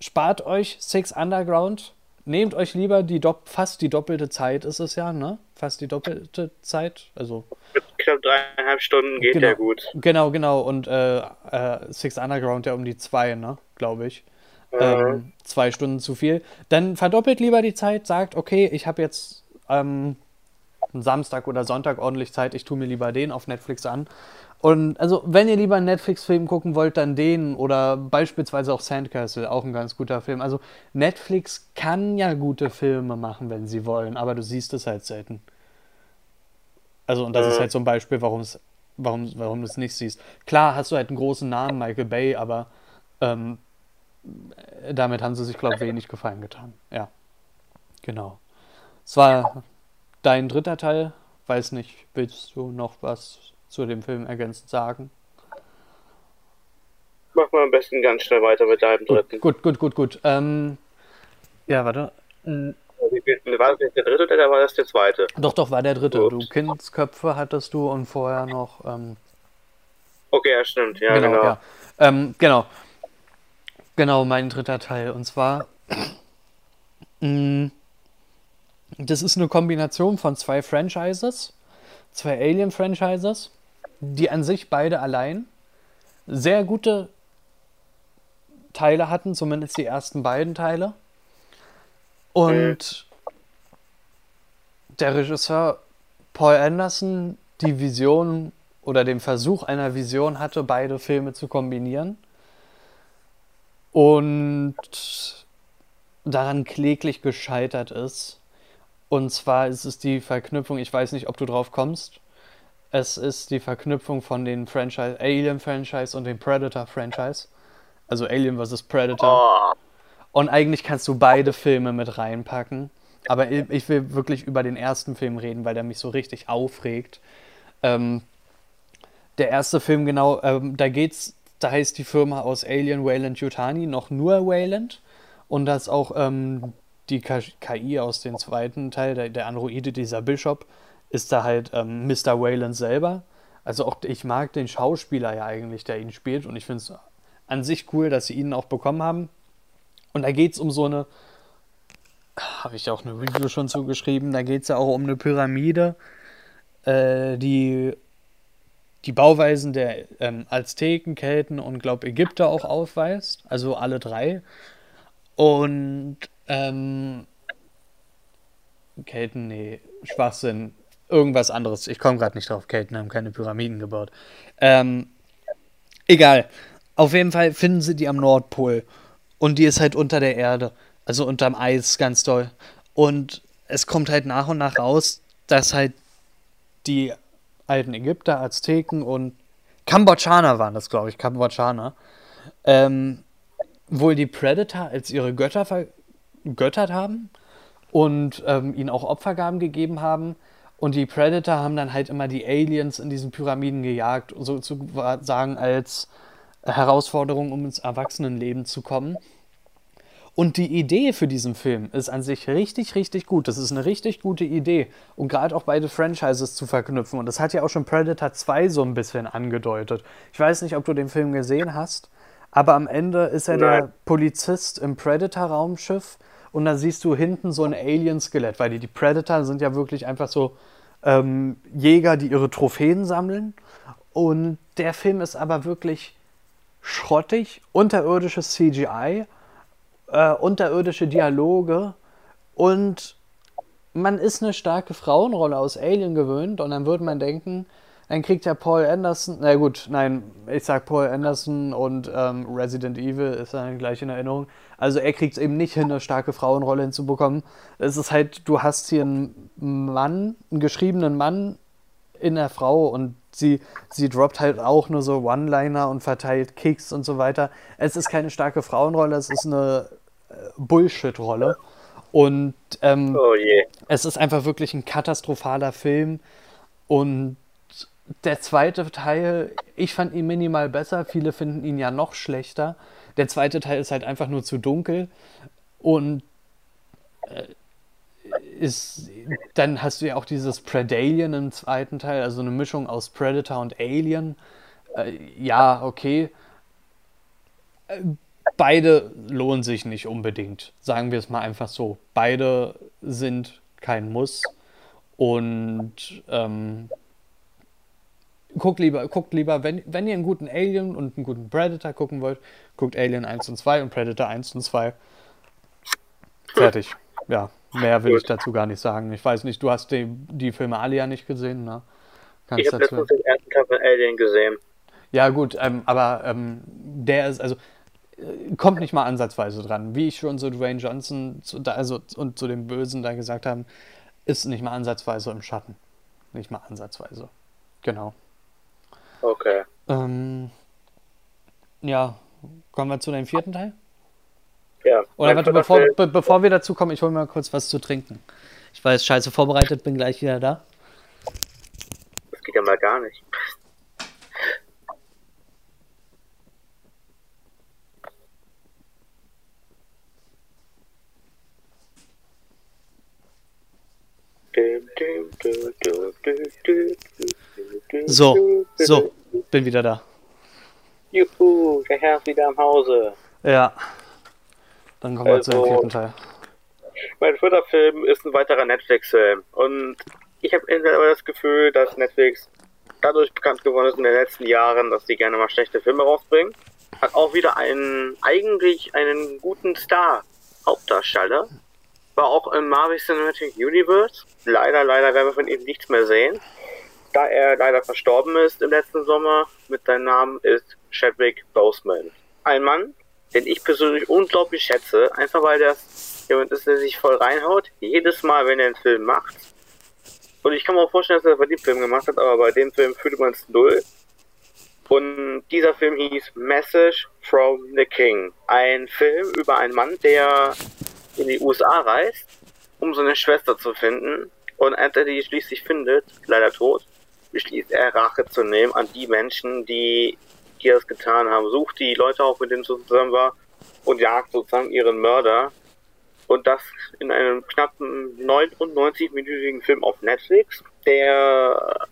spart euch Six Underground. Nehmt euch lieber die fast die doppelte Zeit ist es ja, ne? Fast die doppelte Zeit. Also knapp dreieinhalb Stunden geht genau, ja gut. Genau, genau. Und äh, äh, Six Underground ja um die zwei, ne? Glaube ich. Mhm. Ähm, zwei Stunden zu viel. Dann verdoppelt lieber die Zeit, sagt, okay, ich habe jetzt ähm, Samstag oder Sonntag ordentlich Zeit, ich tue mir lieber den auf Netflix an. Und also, wenn ihr lieber einen Netflix-Film gucken wollt, dann den oder beispielsweise auch Sandcastle, auch ein ganz guter Film. Also, Netflix kann ja gute Filme machen, wenn sie wollen, aber du siehst es halt selten. Also, und das ist halt so ein Beispiel, warum warum, warum du es nicht siehst. Klar hast du halt einen großen Namen, Michael Bay, aber ähm, damit haben sie sich, glaube ich, wenig Gefallen getan. Ja. Genau. Es war dein dritter Teil. Weiß nicht, willst du noch was zu dem Film ergänzend sagen? Mach mal am besten ganz schnell weiter mit deinem dritten. Gut, gut, gut, gut. Ähm, ja, warte. War das der dritte oder war das der zweite? Doch, doch, war der dritte. Ups. Du Kindsköpfe hattest du und vorher noch. Ähm, okay, ja, stimmt, ja, genau. Genau, ja. Ähm, genau. genau, mein dritter Teil. Und zwar. Mh, das ist eine Kombination von zwei Franchises, zwei Alien-Franchises, die an sich beide allein sehr gute Teile hatten, zumindest die ersten beiden Teile. Und der Regisseur Paul Anderson die Vision oder den Versuch einer Vision hatte, beide Filme zu kombinieren. Und daran kläglich gescheitert ist. Und zwar ist es die Verknüpfung, ich weiß nicht, ob du drauf kommst. Es ist die Verknüpfung von den Franchise, Alien Franchise und dem Predator Franchise. Also Alien vs. Predator. Oh. Und eigentlich kannst du beide Filme mit reinpacken. Aber ich will wirklich über den ersten Film reden, weil der mich so richtig aufregt. Ähm, der erste Film, genau, ähm, da geht's, da heißt die Firma aus Alien Wayland Yutani noch nur Wayland. Und das auch ähm, die KI aus dem zweiten Teil, der, der Androide, dieser Bishop, ist da halt ähm, Mr. Wayland selber. Also auch ich mag den Schauspieler ja eigentlich, der ihn spielt. Und ich finde es an sich cool, dass sie ihn auch bekommen haben. Und da geht es um so eine, habe ich auch eine Review schon zugeschrieben, da geht es ja auch um eine Pyramide, äh, die die Bauweisen der ähm, Azteken, Kelten und glaube Ägypter auch aufweist, also alle drei. Und ähm, Kelten, nee, Schwachsinn, irgendwas anderes. Ich komme gerade nicht drauf. Kelten haben keine Pyramiden gebaut. Ähm, egal. Auf jeden Fall finden sie die am Nordpol. Und die ist halt unter der Erde, also unterm Eis ganz doll. Und es kommt halt nach und nach raus, dass halt die alten Ägypter, Azteken und Kambodschaner waren das, glaube ich, Kambodschaner, ähm, wohl die Predator als ihre Götter vergöttert haben und ähm, ihnen auch Opfergaben gegeben haben. Und die Predator haben dann halt immer die Aliens in diesen Pyramiden gejagt, sozusagen als Herausforderung, um ins Erwachsenenleben zu kommen. Und die Idee für diesen Film ist an sich richtig, richtig gut. Das ist eine richtig gute Idee, um gerade auch beide Franchises zu verknüpfen. Und das hat ja auch schon Predator 2 so ein bisschen angedeutet. Ich weiß nicht, ob du den Film gesehen hast, aber am Ende ist er Nein. der Polizist im Predator-Raumschiff und da siehst du hinten so ein Alien-Skelett, weil die, die Predator sind ja wirklich einfach so ähm, Jäger, die ihre Trophäen sammeln. Und der Film ist aber wirklich schrottig, unterirdisches CGI, äh, unterirdische Dialoge und man ist eine starke Frauenrolle aus Alien gewöhnt und dann würde man denken, dann kriegt ja Paul Anderson, na gut, nein, ich sag Paul Anderson und ähm, Resident Evil ist dann gleich in Erinnerung. Also er kriegt es eben nicht hin, eine starke Frauenrolle hinzubekommen. Es ist halt, du hast hier einen Mann, einen geschriebenen Mann in der Frau und sie, sie droppt halt auch nur so One-Liner und verteilt Kicks und so weiter. Es ist keine starke Frauenrolle, es ist eine äh, Bullshit-Rolle. Und ähm, oh es ist einfach wirklich ein katastrophaler Film. Und der zweite Teil, ich fand ihn minimal besser, viele finden ihn ja noch schlechter. Der zweite Teil ist halt einfach nur zu dunkel. Und äh, ist, dann hast du ja auch dieses Predalien im zweiten Teil, also eine Mischung aus Predator und Alien. Äh, ja, okay. Beide lohnen sich nicht unbedingt. Sagen wir es mal einfach so. Beide sind kein Muss. Und ähm, guckt lieber, guckt lieber, wenn, wenn ihr einen guten Alien und einen guten Predator gucken wollt, guckt Alien 1 und 2 und Predator 1 und 2. Fertig. Ja, mehr will ich dazu gar nicht sagen. Ich weiß nicht, du hast die, die Filme alle ja nicht gesehen, ne? Kannst ich habe letztens den ersten Teil von Alien gesehen. Ja, gut, ähm, aber ähm, der ist, also kommt nicht mal ansatzweise dran. Wie ich schon so Dwayne Johnson zu, also, und zu dem Bösen da gesagt haben, ist nicht mal ansatzweise im Schatten. Nicht mal ansatzweise. Genau. Okay. Ähm, ja, kommen wir zu deinem vierten Teil? Ja. Oder warte, bevor, be bevor wir dazu kommen, ich hole mal kurz was zu trinken. Ich war jetzt scheiße vorbereitet, bin gleich wieder da. Das geht ja mal gar nicht. So, so, bin wieder da. Juhu, der Herr ist wieder am Hause. Ja. Dann kommen wir also, zu dem vierten Teil. Mein vierter Film ist ein weiterer Netflix-Film. Und ich habe aber das Gefühl, dass Netflix dadurch bekannt geworden ist in den letzten Jahren, dass sie gerne mal schlechte Filme rausbringen. Hat auch wieder einen, eigentlich einen guten Star, Hauptdarsteller. War auch im Marvel Cinematic Universe. Leider, leider werden wir von ihm nichts mehr sehen. Da er leider verstorben ist im letzten Sommer, mit seinem Namen ist Chadwick Boseman. Ein Mann, den ich persönlich unglaublich schätze, einfach weil der jemand ist, der sich voll reinhaut, jedes Mal, wenn er einen Film macht. Und ich kann mir auch vorstellen, dass er bei dem Film gemacht hat, aber bei dem Film fühlt man es null. Und dieser Film hieß Message from the King. Ein Film über einen Mann, der in die USA reist, um seine Schwester zu finden. Und als er die schließlich findet, leider tot, beschließt er Rache zu nehmen an die Menschen, die, die das getan haben. Sucht die Leute auf, mit denen er zusammen war und jagt sozusagen ihren Mörder. Und das in einem knappen 99-minütigen Film auf Netflix, der,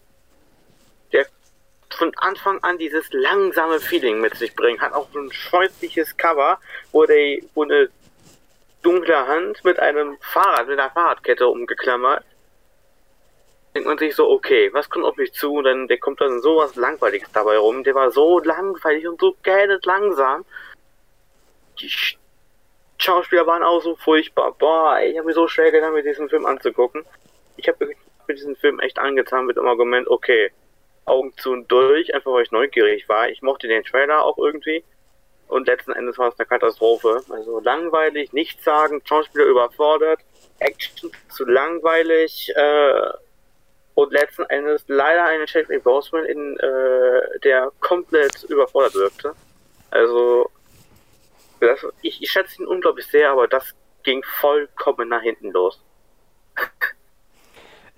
der von Anfang an dieses langsame Feeling mit sich bringt. Hat auch ein scheußliches Cover, wo, der, wo eine dunkle Hand mit einem Fahrrad, mit einer Fahrradkette umgeklammert. Denkt man sich so, okay, was kommt auf mich zu? Und dann der kommt dann sowas Langweiliges dabei rum. Der war so langweilig und so gähnet langsam. Die Schauspieler waren auch so furchtbar. Boah, ich habe mir so schwer getan, mir diesen Film anzugucken. Ich habe mir diesen Film echt angetan mit dem Argument, okay, Augen zu und durch, einfach weil ich neugierig war. Ich mochte den Trailer auch irgendwie. Und letzten Endes war es eine Katastrophe. Also langweilig, nichts sagen, Schauspieler überfordert, Action zu langweilig äh, und letzten Endes leider eine Chadwick Boseman in äh, der komplett überfordert wirkte. Also das, ich, ich schätze ihn unglaublich sehr, aber das ging vollkommen nach hinten los.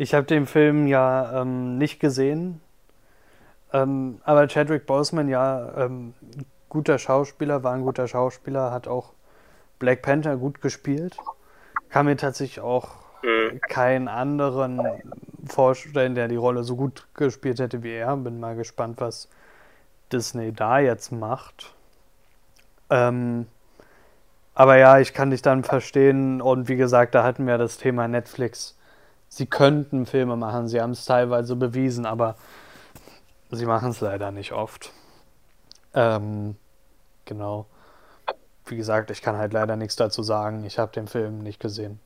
Ich habe den Film ja ähm, nicht gesehen, ähm, aber Chadwick Boseman ja ähm, guter Schauspieler, war ein guter Schauspieler, hat auch Black Panther gut gespielt. Kann mir tatsächlich auch mhm. keinen anderen vorstellen, der die Rolle so gut gespielt hätte wie er. Bin mal gespannt, was Disney da jetzt macht. Ähm, Aber ja, ich kann dich dann verstehen. Und wie gesagt, da hatten wir das Thema Netflix. Sie könnten Filme machen, sie haben es teilweise bewiesen, aber sie machen es leider nicht oft. Ähm, genau. Wie gesagt, ich kann halt leider nichts dazu sagen. Ich habe den Film nicht gesehen.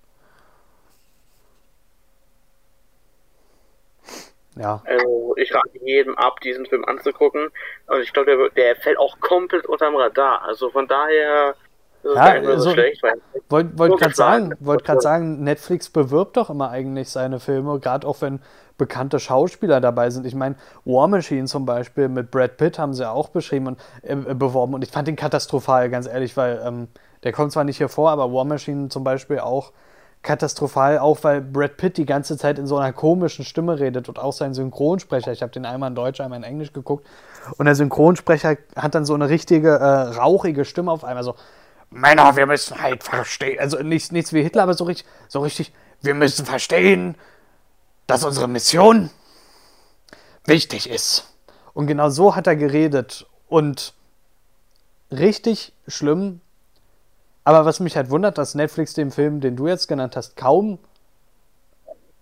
Ja. Also ich rate jedem ab, diesen Film anzugucken. Und ich glaube, der, der, fällt auch komplett unterm Radar. Also von daher ist es Ja, gar nicht mehr so, also, schlecht. Wollte wollt gerade sagen, wollt grad sagen, Netflix bewirbt doch immer eigentlich seine Filme, gerade auch wenn bekannte Schauspieler dabei sind. Ich meine, War Machine zum Beispiel mit Brad Pitt haben sie auch beschrieben und äh, beworben und ich fand den katastrophal, ganz ehrlich, weil ähm, der kommt zwar nicht hier vor, aber War Machine zum Beispiel auch katastrophal, auch weil Brad Pitt die ganze Zeit in so einer komischen Stimme redet und auch sein Synchronsprecher. Ich habe den einmal in Deutsch, einmal in Englisch geguckt und der Synchronsprecher hat dann so eine richtige äh, rauchige Stimme auf einmal so. Männer, wir müssen halt verstehen. Also nichts, nichts wie Hitler, aber so richtig, so richtig, wir müssen verstehen, dass unsere Mission wichtig ist. Und genau so hat er geredet. Und richtig schlimm. Aber was mich halt wundert, dass Netflix den Film, den du jetzt genannt hast, kaum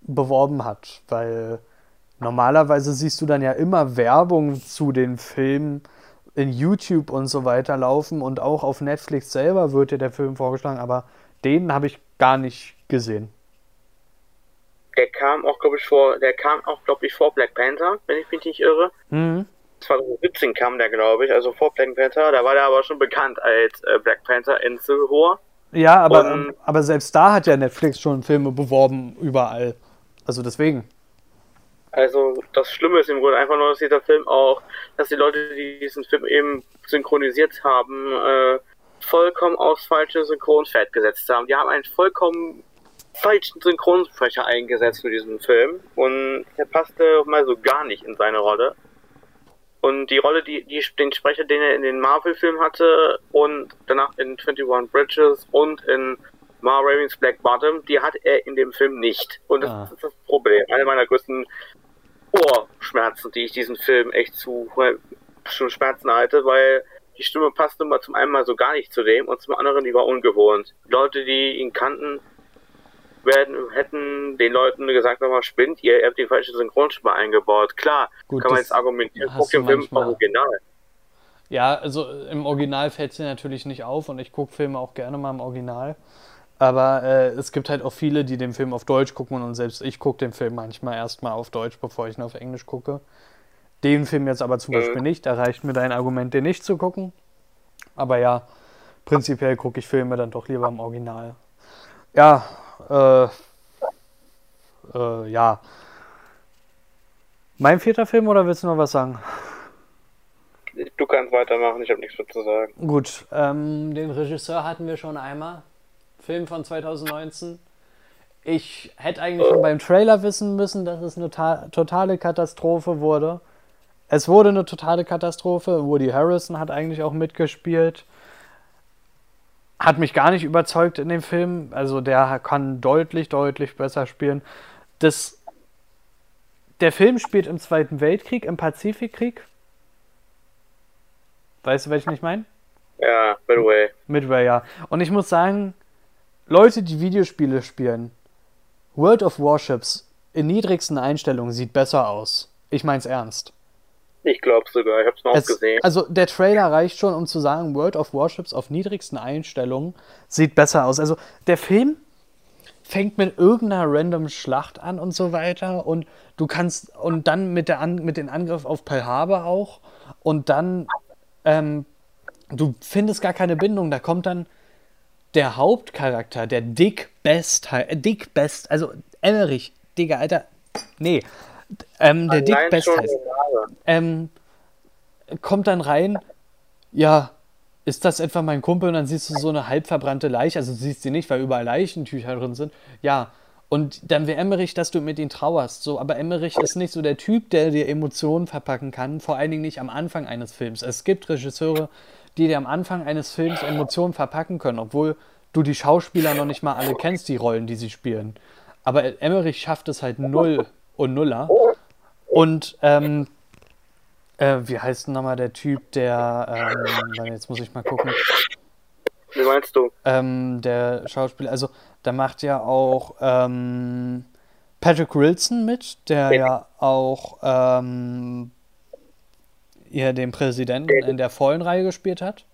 beworben hat. Weil normalerweise siehst du dann ja immer Werbung zu den Filmen in YouTube und so weiter laufen. Und auch auf Netflix selber wird dir der Film vorgeschlagen. Aber den habe ich gar nicht gesehen. der kam auch, glaube ich, vor, der kam auch, glaube ich, vor Black Panther, wenn ich mich nicht irre. Mhm. 2017 kam der, glaube ich, also vor Black Panther. Da war der aber schon bekannt als äh, Black Panther in Civil War. Ja, aber, Und- aber selbst da hat ja Netflix schon Filme beworben, überall. Also deswegen. Also das Schlimme ist im Grunde einfach nur, dass dieser Film auch, dass die Leute, die diesen Film eben synchronisiert haben, äh, vollkommen aufs falsche Synchronfeld gesetzt haben. Die haben einen vollkommen falschen Synchronsprecher eingesetzt für diesen Film und der passte mal so gar nicht in seine Rolle. Und die Rolle, die, die den Sprecher, den er in den Marvel-Filmen hatte und danach in 21 Bridges und in Ma Raven's Black Bottom, die hat er in dem Film nicht. Und das Ah. ist das Problem. Eine meiner größten Ohrschmerzen, die ich diesen Film echt zu schon Schmerzen halte, weil die Stimme passte mal zum einen mal so gar nicht zu dem und zum anderen die war ungewohnt. Leute, die ihn kannten, werden, hätten den Leuten gesagt, nochmal spinnt, ihr, ihr habt die falsche Synchronstimme eingebaut. Klar, Gut, kann man jetzt argumentieren, guck den Film manchmal. original. Ja, also im Original fällt sie natürlich nicht auf und ich gucke Filme auch gerne mal im Original. Aber äh, es gibt halt auch viele, die den Film auf Deutsch gucken und selbst ich gucke den Film manchmal erstmal auf Deutsch, bevor ich ihn auf Englisch gucke. Den Film jetzt aber zum Mhm. Beispiel nicht. Da reicht mir dein Argument, den nicht zu gucken. Aber ja, prinzipiell gucke ich Filme dann doch lieber im Original. Ja, äh, äh, ja. Mein vierter Film oder willst du noch was sagen? Du kannst weitermachen, ich habe nichts mehr zu sagen. Gut, ähm, den Regisseur hatten wir schon einmal. Film von 2019. Ich hätte eigentlich schon beim Trailer wissen müssen, dass es eine ta totale Katastrophe wurde. Es wurde eine totale Katastrophe. Woody Harrison hat eigentlich auch mitgespielt. Hat mich gar nicht überzeugt in dem Film. Also der kann deutlich, deutlich besser spielen. Das, der Film spielt im Zweiten Weltkrieg, im Pazifikkrieg. Weißt du, welchen ich meine? Ja, by the way. Midway, ja. Und ich muss sagen, Leute, die Videospiele spielen, World of Warships in niedrigsten Einstellungen sieht besser aus. Ich mein's ernst. Ich glaube sogar, ich habe es noch Es, gesehen. also der Trailer reicht schon, um zu sagen, World of Warships auf niedrigsten Einstellungen sieht besser aus. Also der Film fängt mit irgendeiner random Schlacht an und so weiter und du kannst und dann mit der an, mit dem Angriff auf Pearl Harbor auch und dann ähm, du findest gar keine Bindung. Da kommt dann der Hauptcharakter, der Dick Best, Dick Best, also Emmerich, Digga, Alter, nee, ähm, der Dick Best heißt ähm, kommt dann rein, ja, ist das etwa mein Kumpel? Und dann siehst du so eine halb verbrannte Leiche, also du siehst sie nicht, weil überall Leichentücher drin sind. Ja, und dann wäre Emmerich, dass du mit ihm trauerst. So, aber Emmerich ist nicht so der Typ, der dir Emotionen verpacken kann, vor allen Dingen nicht am Anfang eines Films. Es gibt Regisseure, die dir am Anfang eines Films Emotionen verpacken können, obwohl du die Schauspieler noch nicht mal alle kennst, die Rollen, die sie spielen. Aber Emmerich schafft es halt null und nuller. Und ähm, äh, wie heißt denn nochmal der Typ, der, ähm, jetzt muss ich mal gucken. Wie meinst du? Ähm, der Schauspieler, also da macht ja auch ähm, Patrick Wilson mit, der ja auch ähm, ja, den Präsidenten in der vollen Reihe gespielt hat.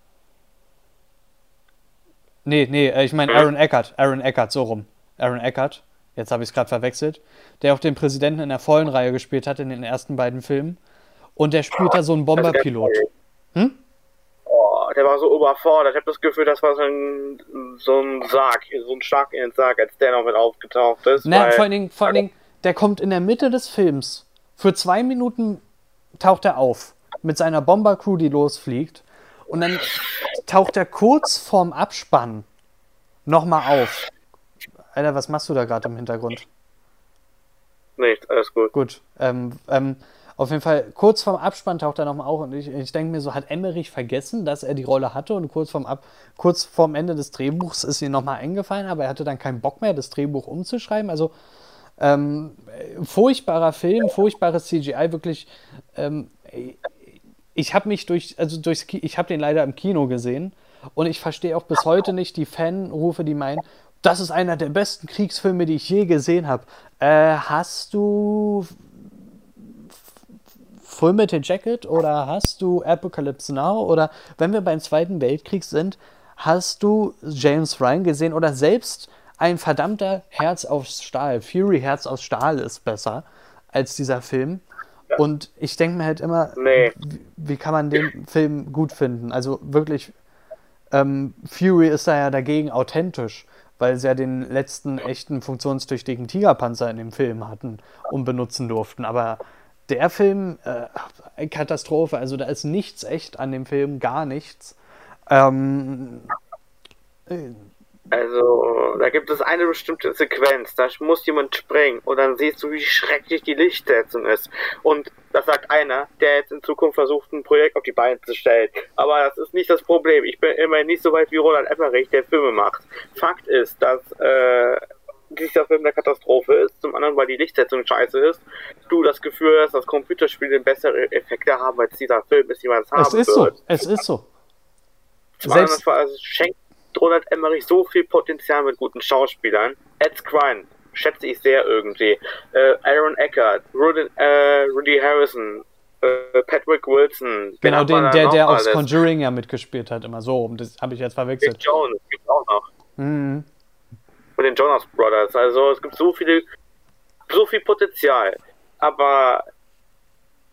Nee, nee, äh, ich meine Aaron Eckhart. Aaron Eckhart, so rum. Aaron Eckhart, jetzt habe ich es gerade verwechselt, der auch den Präsidenten in der vollen Reihe gespielt hat in den ersten beiden Filmen. Und der spielt da so einen Bomberpilot. Hm? Oh, der war so überfordert. Ich habe das Gefühl, das war so ein, so ein Sarg, so ein Schlag in den Sarg, als der noch mit aufgetaucht ist. Na, vor allen, Dingen, vor allen Dingen, der kommt in der Mitte des Films. Für zwei Minuten taucht er auf mit seiner Bombercrew, die losfliegt. Und dann taucht er kurz vorm Abspann nochmal auf. Alter, was machst du da gerade im Hintergrund? Nichts, alles gut. Gut. Ähm, ähm, auf jeden Fall, kurz vorm Abspann taucht er nochmal auf und ich, ich denke mir so, hat Emmerich vergessen, dass er die Rolle hatte und kurz vorm, Ab kurz vorm Ende des Drehbuchs ist ihm nochmal eingefallen, aber er hatte dann keinen Bock mehr, das Drehbuch umzuschreiben. Also, ähm, furchtbarer Film, furchtbares CGI, wirklich. Ähm, ich habe mich durch, also durchs, ich habe den leider im Kino gesehen und ich verstehe auch bis heute nicht die Fanrufe, die meinen, das ist einer der besten Kriegsfilme, die ich je gesehen habe. Äh, hast du Full Metal Jacket oder hast du Apocalypse Now oder wenn wir beim Zweiten Weltkrieg sind, hast du James Ryan gesehen oder selbst ein verdammter Herz aus Stahl, Fury Herz aus Stahl ist besser als dieser Film. Und ich denke mir halt immer, Nee. wie, wie kann man den Film gut finden? Also wirklich, ähm, Fury ist da ja dagegen authentisch, weil sie ja den letzten echten funktionstüchtigen Tigerpanzer in dem Film hatten und benutzen durften. Aber der Film, äh, Katastrophe, also da ist nichts echt an dem Film, gar nichts. Ähm, Also, da gibt es eine bestimmte Sequenz, da muss jemand springen und dann siehst du, wie schrecklich die Lichtsetzung ist. Und das sagt einer, der jetzt in Zukunft versucht, ein Projekt auf die Beine zu stellen. Aber das ist nicht das Problem. Ich bin immerhin nicht so weit wie Roland Emmerich, der Filme macht. Fakt ist, dass äh, dieser Film eine Katastrophe ist, zum anderen, weil die Lichtsetzung scheiße ist, du das Gefühl hast, dass Computerspiele bessere Effekte haben, als dieser Film es jemals haben es ist so, wird. es ist so. Zum anderen Selbst- also schenkt Roland Emmerich so viel Potenzial mit guten Schauspielern. Ed Skrein schätze ich sehr irgendwie. Äh, Aaron Eckhart, Rudy, äh, Rudy Harrison, äh, Patrick Wilson. Genau, hat den, der, der aus alles? Conjuring ja mitgespielt hat, immer so. Das habe ich jetzt Nick verwechselt. Jones gibt auch noch. Mhm. Mit den Jonas Brothers. Also es gibt so viele, so viel Potenzial. Aber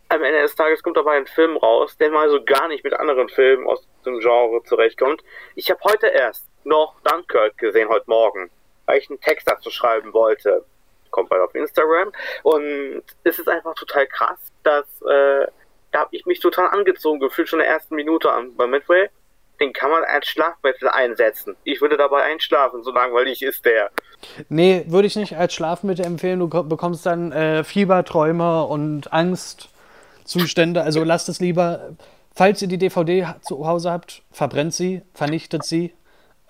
am Ende des Tages kommt dabei ein Film raus, der mal so gar nicht mit anderen Filmen aus dem Genre zurechtkommt. Ich habe heute erst noch Dunkirk gesehen, heute Morgen, weil ich einen Text dazu schreiben wollte. Kommt bald auf Instagram. Und es ist einfach total krass, dass äh, da habe ich mich total angezogen gefühlt schon in der ersten Minute an bei Midway. Den kann man als Schlafmittel einsetzen. Ich würde dabei einschlafen, so langweilig ist der. Nee, würde ich nicht als Schlafmittel empfehlen. Du ko- bekommst dann äh, Fieberträume und Angstzustände. Also lasst es lieber, falls ihr die DVD zu Hause habt, verbrennt sie, vernichtet sie,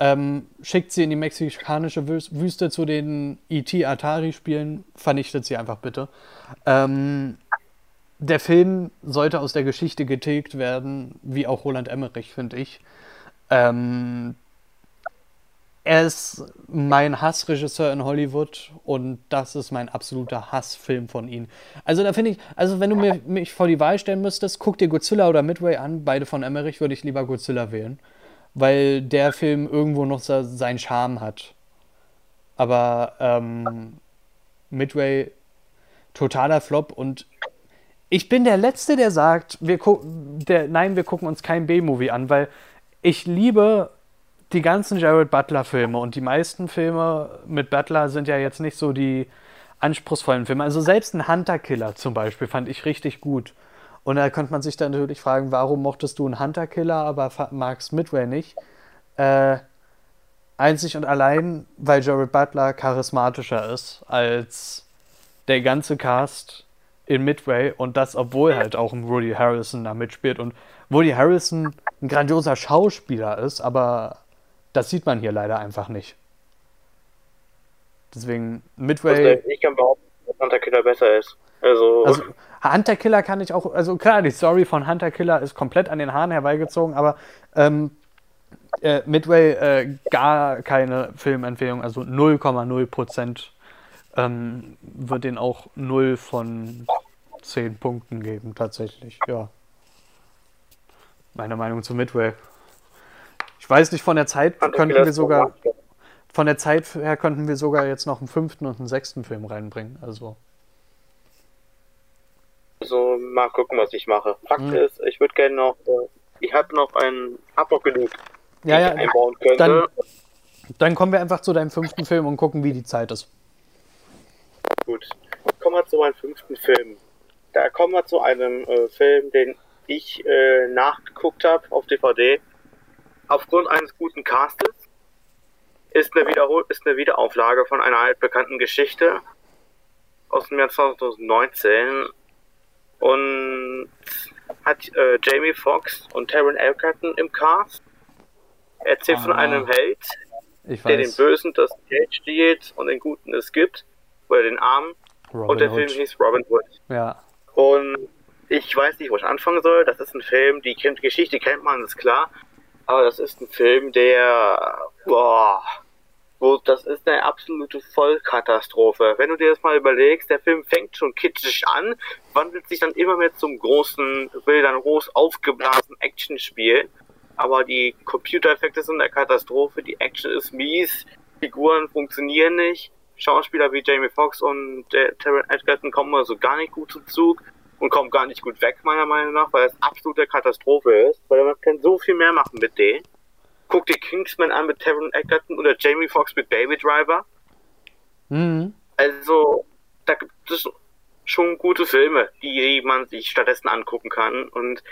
ähm, schickt sie in die mexikanische Wüs- Wüste zu den E.T. Atari-Spielen, vernichtet sie einfach bitte. Ähm, der Film sollte aus der Geschichte getilgt werden, wie auch Roland Emmerich, finde ich. Ähm, er ist mein Hassregisseur in Hollywood und das ist mein absoluter Hassfilm von ihm. Also da finde ich, also wenn du mir, mich vor die Wahl stellen müsstest, guck dir Godzilla oder Midway an, beide von Emmerich, würde ich lieber Godzilla wählen. Weil der Film irgendwo noch seinen Charme hat. Aber ähm, Midway, totaler Flop und ich bin der Letzte, der sagt, wir der, nein, wir gucken uns kein B-Movie an, weil ich liebe die ganzen Jared Butler-Filme und die meisten Filme mit Butler sind ja jetzt nicht so die anspruchsvollen Filme. Also selbst ein Hunter-Killer zum Beispiel fand ich richtig gut. Und da könnte man sich dann natürlich fragen, warum mochtest du einen Hunter-Killer, aber magst Midway nicht? Äh, einzig und allein, weil Jared Butler charismatischer ist als der ganze Cast in Midway und das, obwohl halt auch ein Woody Harrison da mitspielt und Woody Harrison ein grandioser Schauspieler ist, aber das sieht man hier leider einfach nicht. Deswegen Midway. Ich kann behaupten, dass Hunter Killer besser ist. Also, Also Hunter Killer kann ich auch, also klar, die Story von Hunter Killer ist komplett an den Haaren herbeigezogen, aber ähm, Äh, Midway äh, gar keine Filmempfehlung, also 0,0 Prozent ähm, wird den auch 0 von 10 Punkten geben, tatsächlich, ja. Meine Meinung zu Midway. Ich weiß nicht, von der Zeit könnten wir sogar, von der Zeit her könnten wir sogar jetzt noch einen fünften und einen sechsten Film reinbringen, also. Also mal gucken, was ich mache. Fakt mhm. ist, ich würde gerne noch, äh, ich habe noch einen Abo genug, ja, ja, einbauen könnte. Dann, dann kommen wir einfach zu deinem fünften Film und gucken, wie die Zeit ist. Gut, kommen wir zu meinem fünften Film. Da kommen wir zu einem äh, Film, den ich äh, nachgeguckt habe auf DVD. Aufgrund eines guten Castes ist eine, Wiederhol ist eine Wiederauflage von einer altbekannten Geschichte aus dem Jahr 2019 und hat äh, Jamie Foxx und Taron Egerton im Cast. Erzählt ah, von einem Held, der den Bösen das Geld stiehlt und den Guten es gibt, oder den Armen. Robin und der Hood. Film hieß Robin Hood. Ja. Und ich weiß nicht, wo ich anfangen soll. Das ist ein Film, die Geschichte kennt man, ist klar. Aber das ist ein Film, der, boah, das ist eine absolute Vollkatastrophe. Wenn du dir das mal überlegst, der Film fängt schon kitschig an, wandelt sich dann immer mehr zum großen, will dann groß aufgeblasen Actionspiel. Aber die Computereffekte sind eine Katastrophe, die Action ist mies, Figuren funktionieren nicht. Schauspieler wie Jamie Foxx und der Taron Edgerton kommen also gar nicht gut zum Zug und kommen gar nicht gut weg, meiner Meinung nach, weil es absolute Katastrophe ist, weil man kann so viel mehr machen mit denen. Guck dir Kingsman an mit Taron Egerton oder Jamie Foxx mit Baby Driver. Mhm. Also, da gibt es schon gute Filme, die man sich stattdessen angucken kann und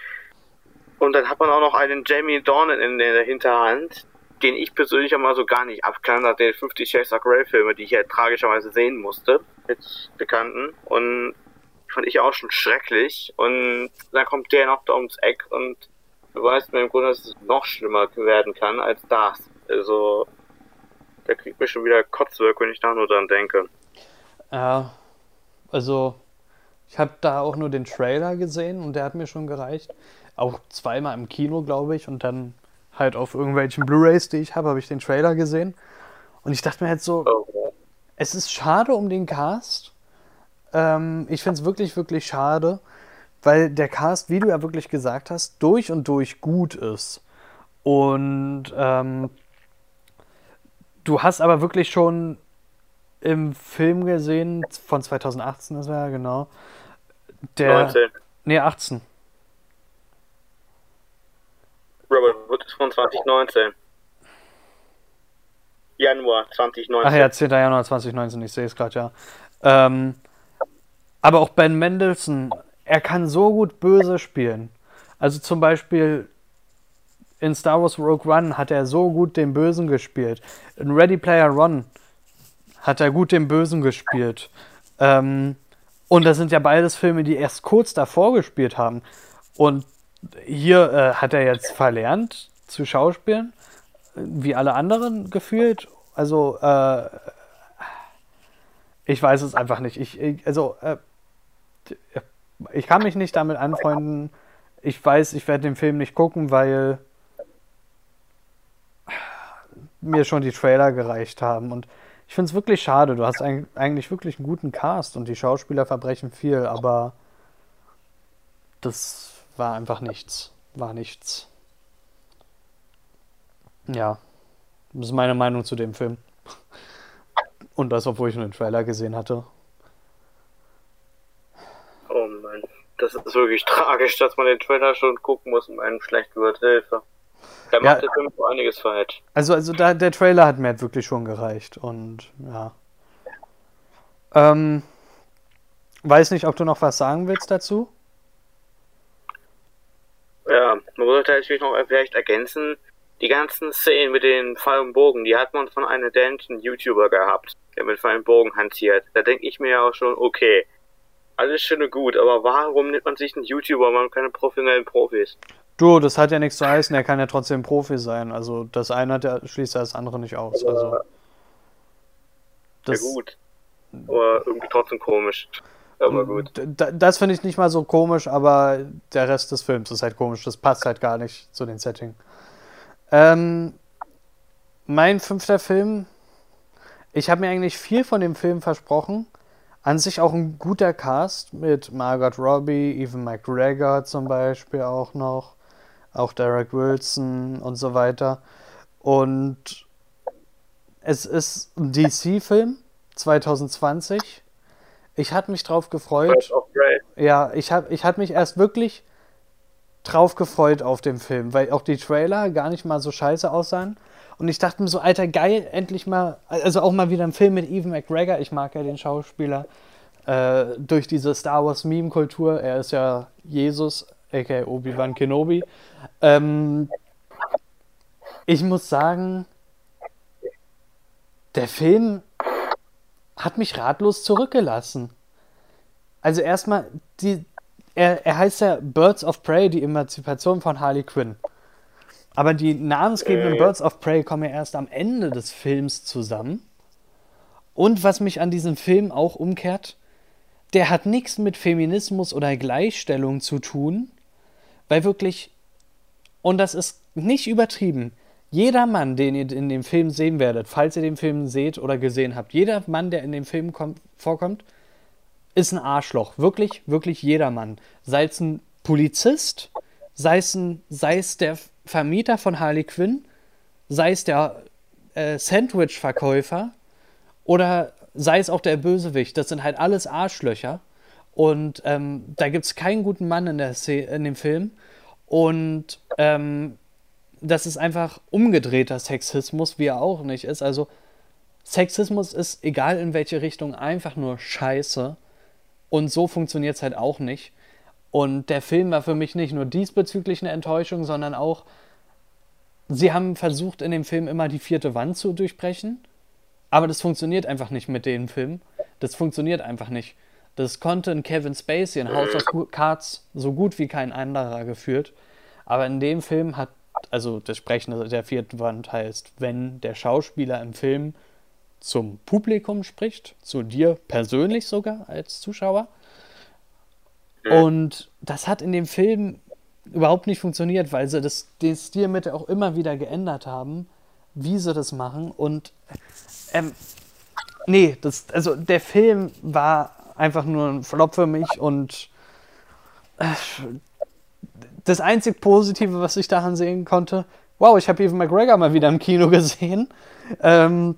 und dann hat man auch noch einen Jamie Dornan in der Hinterhand, den ich persönlich einmal so gar nicht abkann, nach den 50 Shades of Grey Filme, die ich ja tragischerweise sehen musste, mit Bekannten. Und fand ich auch schon schrecklich. Und dann kommt der noch da ums Eck und du weißt mir im Grunde, dass es noch schlimmer werden kann als das. Also, der kriegt mir schon wieder Kotzwirk, wenn ich da nur dran denke. Ja, also, ich habe da auch nur den Trailer gesehen und der hat mir schon gereicht. Auch zweimal im Kino, glaube ich, und dann halt auf irgendwelchen Blu-rays, die ich habe, habe ich den Trailer gesehen. Und ich dachte mir halt so, oh. es ist schade um den Cast. Ähm, ich finde es wirklich, wirklich schade, weil der Cast, wie du ja wirklich gesagt hast, durch und durch gut ist. Und ähm, du hast aber wirklich schon im Film gesehen, von 2018 ist er ja, genau. Der, 19. Nee, 18. Robin Hood ist von 2019. Januar 2019. Ach ja, 10. Januar 2019, ich sehe es gerade, ja. Ähm, aber auch Ben Mendelssohn, er kann so gut böse spielen. Also zum Beispiel in Star Wars Rogue One hat er so gut den Bösen gespielt. In Ready Player One hat er gut den Bösen gespielt. Ähm, und das sind ja beides Filme, die erst kurz davor gespielt haben. Und hier äh, hat er jetzt verlernt zu schauspielen, wie alle anderen gefühlt. Also, äh, ich weiß es einfach nicht. Ich, ich also, äh, ich kann mich nicht damit anfreunden. Ich weiß, ich werde den Film nicht gucken, weil mir schon die Trailer gereicht haben. Und ich finde es wirklich schade. Du hast eigentlich wirklich einen guten Cast und die Schauspieler verbrechen viel, aber das war einfach nichts. War nichts. Ja, das ist meine Meinung zu dem Film. Und das, obwohl ich nur den Trailer gesehen hatte. Oh Mann, das ist wirklich tragisch, dass man den Trailer schon gucken muss und einem schlecht wird. Hilfe. Da macht ja, der Film so einiges falsch. Also, also da, der Trailer hat mir halt wirklich schon gereicht und ja. Ähm, weiß nicht, ob du noch was sagen willst dazu? Ja, man sollte natürlich noch vielleicht ergänzen, die ganzen Szenen mit den Pfeil und Bogen, die hat man von einem dänischen YouTuber gehabt, der mit Pfeil und Bogen hantiert. Da denke ich mir ja auch schon, okay, alles schön und gut, aber warum nimmt man sich einen YouTuber, man keine professionellen Profis? Du, das hat ja nichts zu heißen, er kann ja trotzdem Profi sein. Also das eine hat ja, schließt ja das andere nicht aus. Also, das, ja gut. Aber irgendwie trotzdem komisch. Aber gut. Das finde ich nicht mal so komisch, aber der Rest des Films ist halt komisch. Das passt halt gar nicht zu den Setting. Ähm, mein fünfter Film, ich habe mir eigentlich viel von dem Film versprochen. An sich auch ein guter Cast mit Margot Robbie, Evan McGregor zum Beispiel auch noch, auch Derek Wilson und so weiter. Und es ist ein DC-Film 2020. Ich hatte mich drauf gefreut. Ja, ich, hab, ich hatte mich erst wirklich drauf gefreut auf den Film, weil auch die Trailer gar nicht mal so scheiße aussahen. Und ich dachte mir so, alter, geil, endlich mal, also auch mal wieder ein Film mit Evan McGregor. Ich mag ja den Schauspieler äh, durch diese Star Wars Meme-Kultur. Er ist ja Jesus, aka Obi-Wan Kenobi. Ähm, ich muss sagen, der Film hat mich ratlos zurückgelassen. Also erstmal, die, er, er heißt ja Birds of Prey, die Emanzipation von Harley Quinn. Aber die namensgebenden Birds of Prey kommen ja erst am Ende des Films zusammen. Und was mich an diesem Film auch umkehrt, der hat nichts mit Feminismus oder Gleichstellung zu tun, weil wirklich, und das ist nicht übertrieben, jeder Mann, den ihr in dem Film sehen werdet, falls ihr den Film seht oder gesehen habt, jeder Mann, der in dem Film kommt, vorkommt, ist ein Arschloch. Wirklich, wirklich jeder Mann. Sei es ein Polizist, sei es, ein, sei es der Vermieter von Harley Quinn, sei es der äh, Sandwich-Verkäufer oder sei es auch der Bösewicht. Das sind halt alles Arschlöcher. Und ähm, da gibt es keinen guten Mann in, der in dem Film. Und ähm, das ist einfach umgedrehter Sexismus, wie er auch nicht ist. Also Sexismus ist, egal in welche Richtung, einfach nur scheiße. Und so funktioniert es halt auch nicht. Und der Film war für mich nicht nur diesbezüglich eine Enttäuschung, sondern auch, sie haben versucht, in dem Film immer die vierte Wand zu durchbrechen. Aber das funktioniert einfach nicht mit dem Film. Das funktioniert einfach nicht. Das konnte ein Kevin Spacey in House of Cards so gut wie kein anderer geführt. Aber in dem Film hat, also das Sprechen der vierten Wand heißt, wenn der Schauspieler im Film zum Publikum spricht, zu dir persönlich sogar als Zuschauer. Und das hat in dem Film überhaupt nicht funktioniert, weil sie das, den Stilmittel auch immer wieder geändert haben, wie sie das machen. Und ähm, nee, das, also der Film war einfach nur ein Flop für mich und äh, das einzig Positive, was ich daran sehen konnte, wow, ich habe Evan McGregor mal wieder im Kino gesehen. Ähm,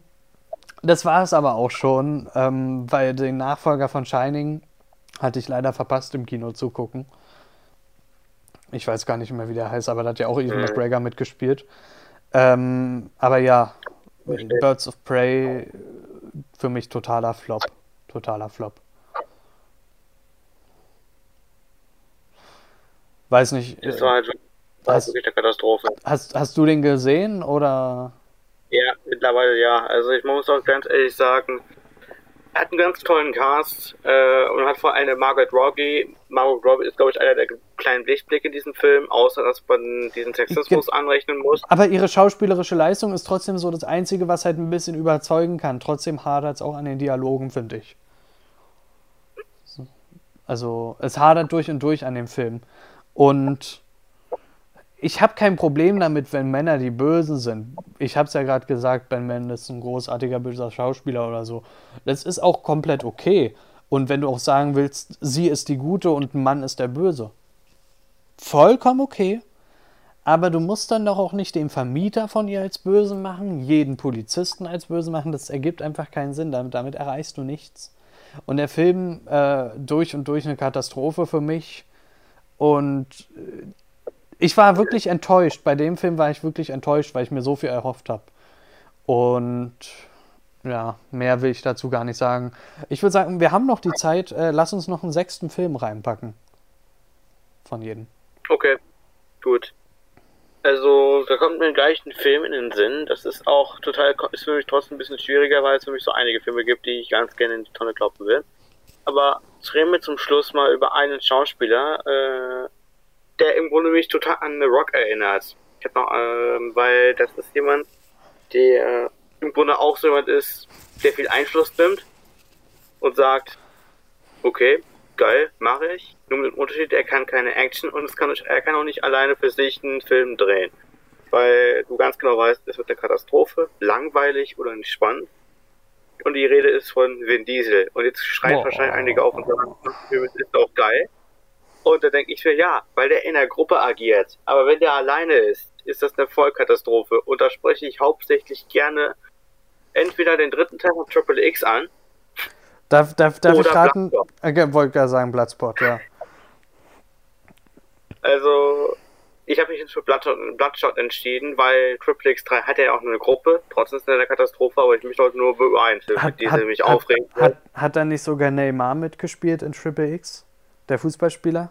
das war es aber auch schon, ähm, weil den Nachfolger von Shining hatte ich leider verpasst, im Kino zu gucken. Ich weiß gar nicht mehr, wie der heißt, aber da hat ja auch Ethan mhm. McGregor mitgespielt. Ähm, aber ja, Birds of Prey für mich totaler Flop. Totaler Flop. Weiß nicht. Das war, halt, hast, wirklich eine Katastrophe. Hast, hast du den gesehen oder? Ja, mittlerweile ja. Also ich muss auch ganz ehrlich sagen, hat einen ganz tollen Cast äh, und hat vor allem eine Margaret Robbie. Margaret Robbie ist, glaube ich, einer der kleinen Lichtblicke in diesem Film, außer dass man diesen Sexismus anrechnen muss. Aber ihre schauspielerische Leistung ist trotzdem so das Einzige, was halt ein bisschen überzeugen kann. Trotzdem hadert es auch an den Dialogen, finde ich. Also, es hadert durch und durch an dem Film. Und ich habe kein Problem damit, wenn Männer die Bösen sind. Ich habe es ja gerade gesagt, Ben Mendes ist ein großartiger böser Schauspieler oder so. Das ist auch komplett okay. Und wenn du auch sagen willst, sie ist die Gute und ein Mann ist der Böse. Vollkommen okay. Aber du musst dann doch auch nicht den Vermieter von ihr als böse machen, jeden Polizisten als böse machen. Das ergibt einfach keinen Sinn. Damit, damit erreichst du nichts. Und der Film äh, durch und durch eine Katastrophe für mich. Und äh, ich war wirklich enttäuscht. Bei dem Film war ich wirklich enttäuscht, weil ich mir so viel erhofft habe. Und ja, mehr will ich dazu gar nicht sagen. Ich würde sagen, wir haben noch die Zeit. Äh, lass uns noch einen sechsten Film reinpacken. Von jedem. Okay, gut. Also, da kommt mir gleich ein Film in den Sinn. Das ist auch total, ist für mich trotzdem ein bisschen schwieriger, weil es für mich so einige Filme gibt, die ich ganz gerne in die Tonne kloppen will. Aber reden wir zum Schluss mal über einen Schauspieler, äh, der im Grunde mich total an The Rock erinnert. Ich hab noch, ähm, weil das ist jemand, der im Grunde auch so jemand ist, der viel Einfluss nimmt und sagt, okay, geil, mache ich. Nur mit dem Unterschied, er kann keine Action und kann, er kann auch nicht alleine für sich einen Film drehen. weil du ganz genau weißt, es wird eine Katastrophe, langweilig oder nicht spannend. Und die Rede ist von Vin Diesel. Und jetzt schreien Boah. wahrscheinlich einige auf und sagen, das ist auch geil. Und da denke ich mir, ja, weil der in der Gruppe agiert. Aber wenn der alleine ist, ist das eine Vollkatastrophe. Und da spreche ich hauptsächlich gerne entweder den dritten Teil von Triple X an. Darf, darf, darf ich raten? Okay, wollte gerade sagen, Bloodsport, ja. Also, ich habe mich jetzt für Bloodshot, Bloodshot entschieden, weil Triple X 3 hat ja auch nur eine Gruppe. Trotzdem ist es eine Katastrophe, aber ich möchte heute nur einen Film, Hat, hat, mich hat, aufregen. hat, hat da nicht sogar Neymar mitgespielt in Triple X? Der Fußballspieler?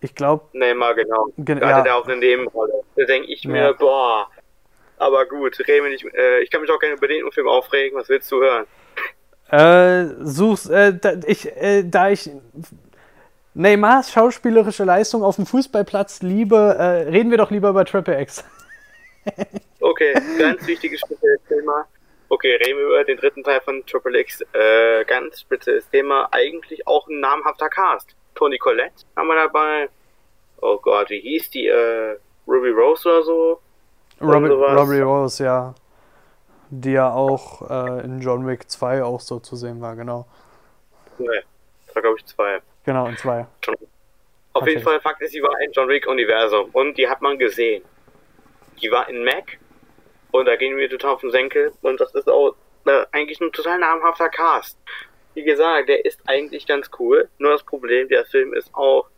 Ich glaube, Neymar, genau. Gen- Da ja. der auch eine Nebenrolle. Da denke ich mir, Ja. boah, aber gut, reden wir nicht, äh, ich kann mich auch gerne über den Film aufregen, was willst du hören? äh, suchst, äh, da, ich, äh, da ich Neymars schauspielerische Leistung auf dem Fußballplatz liebe, äh, reden wir doch lieber über Triple X. Okay, ganz wichtiges Thema. Okay, reden wir über den dritten Teil von Triple X. Äh, ganz spezielles Thema, eigentlich auch ein namhafter Cast. Tony Collette haben wir dabei. Oh Gott, wie hieß die? Äh, Ruby Rose oder so? Robbie Rose, ja. Die ja auch äh, in John Wick 2 auch so zu sehen war, genau. Nee, das war glaube ich zwei. Genau, in 2. John Auf jeden. Fall, Fakt ist, sie war im John Wick-Universum und die hat man gesehen. Die war in Mac und da gehen wir total auf den Senkel und das ist auch äh, eigentlich ein total namhafter Cast. Wie gesagt, der ist eigentlich ganz cool, nur das Problem, der Film ist auch,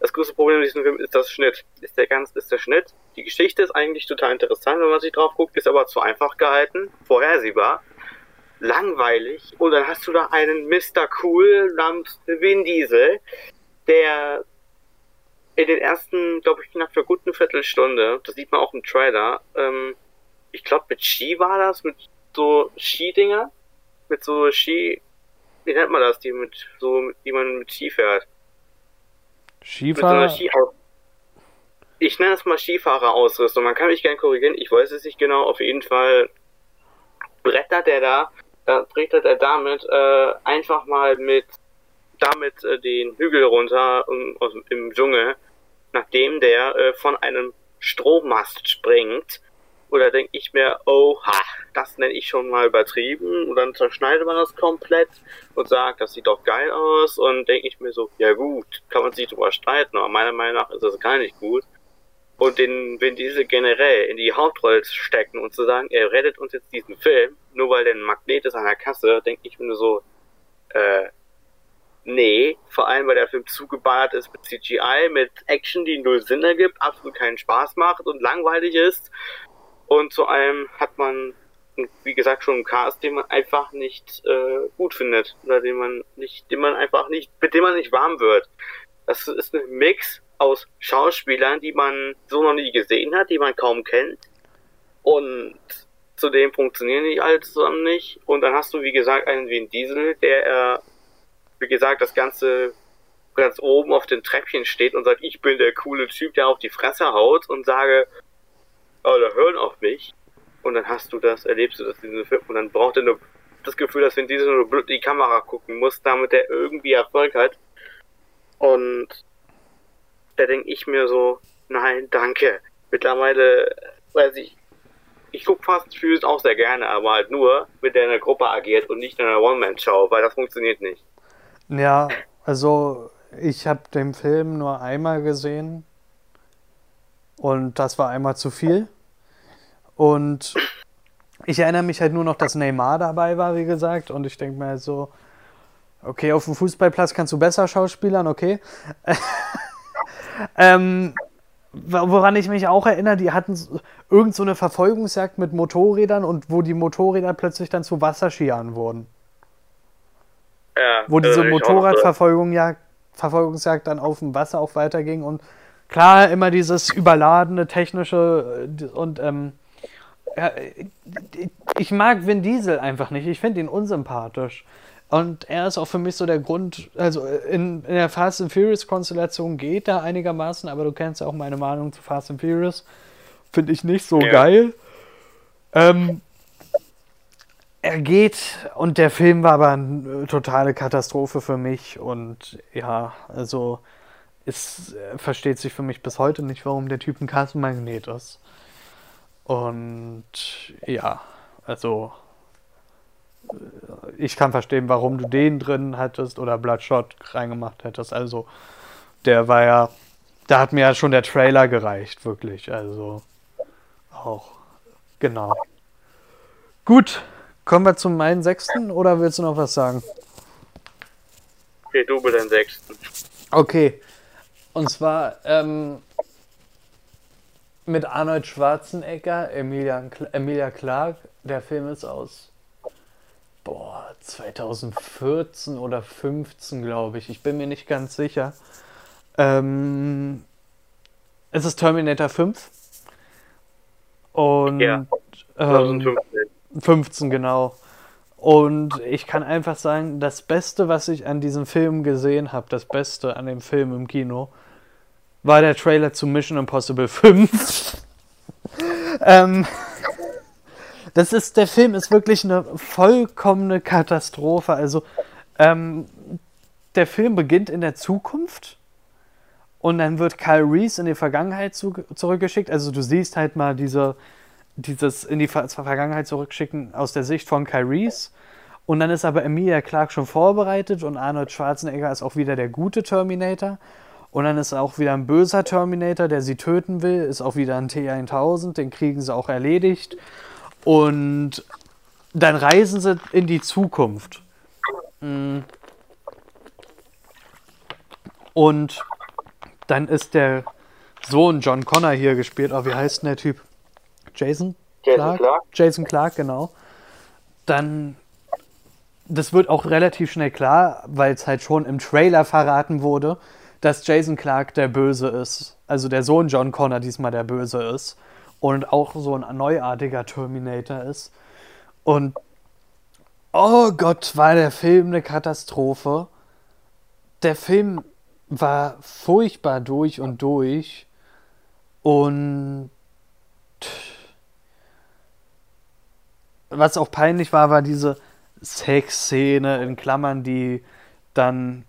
das größte Problem in diesem Film ist das Schnitt. Ist der ganz, ist der Schnitt. Die Geschichte ist eigentlich total interessant, wenn man sich drauf guckt, ist aber zu einfach gehalten, vorhersehbar, langweilig und dann hast du da einen Mr. Cool namens Vin Diesel, der in den ersten, glaube ich, nach einer guten Viertelstunde, das sieht man auch im Trailer, ähm, ich glaube mit Ski war das, mit so Skidinger, mit so Ski, wie nennt man das, die mit so, die man mit Ski fährt, so Skifahrer? Ski ich nenne es mal Skifahrerausrüstung, man kann mich gern korrigieren, ich weiß es nicht genau, auf jeden Fall brettert er da, da brettert er damit äh, einfach mal mit damit äh, den Hügel runter um, aus, im Dschungel, nachdem der äh, von einem Strommast springt. Oder denke ich mir, oha, das nenne ich schon mal übertrieben. Und dann zerschneidet man das komplett und sagt, das sieht doch geil aus. Und denke ich mir so, ja gut, kann man sich drüber streiten, aber meiner Meinung nach ist das gar nicht gut. Und den Vin Diesel generell in die Hauptrolle stecken und zu sagen, er rettet uns jetzt diesen Film, nur weil der ein Magnet ist an der Kasse, denke ich mir so, äh, Nee, vor allem weil der Film zugeballert ist mit CGI, mit Action, die null Sinn ergibt, absolut keinen Spaß macht und langweilig ist. Und zu allem hat man, wie gesagt, schon einen Cast, den man einfach nicht äh, gut findet. Oder den man nicht, den man einfach nicht, mit dem man nicht warm wird. Das ist ein Mix aus Schauspielern, die man so noch nie gesehen hat, die man kaum kennt. Und zudem funktionieren die alle zusammen nicht. Und dann hast du, wie gesagt, einen wie ein Diesel, der äh, wie gesagt, das Ganze ganz oben auf den Treppchen steht und sagt, ich bin der coole Typ, der auf die Fresse haut und sage, alle hören auf mich. Und dann hast du das, erlebst du das in diesem Film und dann braucht er nur das Gefühl, dass wenn dieser nur blöd in die Kamera gucken muss, damit er irgendwie Erfolg hat. Und da denke ich mir so, nein, danke. Mittlerweile, weiß ich, ich gucke Fast Furious auch sehr gerne, aber halt nur, mit der eine Gruppe agiert und nicht in einer One-Man-Show, weil das funktioniert nicht. Ja, also ich habe den Film nur einmal gesehen und das war einmal zu viel. Und ich erinnere mich halt nur noch, dass Neymar dabei war, wie gesagt. Und ich denke mir halt so, okay, auf dem Fußballplatz kannst du besser schauspielern, okay. ähm, woran ich mich auch erinnere, die hatten irgend so eine Verfolgungsjagd mit Motorrädern und wo die Motorräder plötzlich dann zu Wasserskiern wurden. Ja, wo diese äh, ich auch noch so- Motorradverfolgung Jagd, Verfolgungsjagd dann auf dem Wasser auch weiterging und klar immer dieses überladene technische äh, und ähm, ja, ich- mag Vin Diesel einfach nicht. Ich finde ihn unsympathisch. Und er ist auch für mich so der Grund, also in, in der Fast and Furious Konstellation geht er einigermaßen, aber du kennst ja auch meine Meinung zu Fast and Furious. Finde ich nicht so Ja. geil. Ähm, er geht und der Film war aber eine totale Katastrophe für mich und ja, also es äh, versteht sich für mich bis heute nicht, warum der Typ ein Kassenmagnet ist. Und ja, also äh, ich kann verstehen, warum du den drin hattest oder Bloodshot reingemacht hättest. Also der war ja, da hat mir ja schon der Trailer gereicht, wirklich. Also auch, genau. Gut, kommen wir zum meinen sechsten oder willst du noch was sagen? Okay, du bist den sechsten. Okay, und zwar ähm, mit Arnold Schwarzenegger, Emilia, Emilia Clark. Der Film ist aus boah, 2014 oder 15, glaube ich. Ich bin mir nicht ganz sicher. Ähm, es ist Terminator 5. Und ja, ähm, 15, genau. Und ich kann einfach sagen, das Beste, was ich an diesem Film gesehen habe, das Beste an dem Film im Kino, war der Trailer zu Mission Impossible 5. ähm, das ist, der Film ist wirklich eine vollkommene Katastrophe. Also, ähm, der Film beginnt in der Zukunft und dann wird Kyle Reese in die Vergangenheit zu, zurückgeschickt. Also, du siehst halt mal diese dieses in die Ver Vergangenheit zurückschicken aus der Sicht von Kyries. Und dann ist aber Emilia Clark schon vorbereitet und Arnold Schwarzenegger ist auch wieder der gute Terminator. Und dann ist auch wieder ein böser Terminator, der sie töten will, ist auch wieder ein T1000, den kriegen sie auch erledigt. Und dann reisen sie in die Zukunft. Mm. Und dann ist der Sohn John Connor hier gespielt. Oh, wie heißt denn der Typ? Jason, Jason Clark? Clark? Jason Clark, genau. Dann, das wird auch relativ schnell klar, weil es halt schon im Trailer verraten wurde, dass Jason Clark der Böse ist. Also der Sohn John Connor diesmal der Böse ist. Und auch so ein neuartiger Terminator ist. Und oh Gott, war der Film eine Katastrophe. Der Film war furchtbar durch und durch. Und was auch peinlich war, war diese Sexszene in Klammern, die dann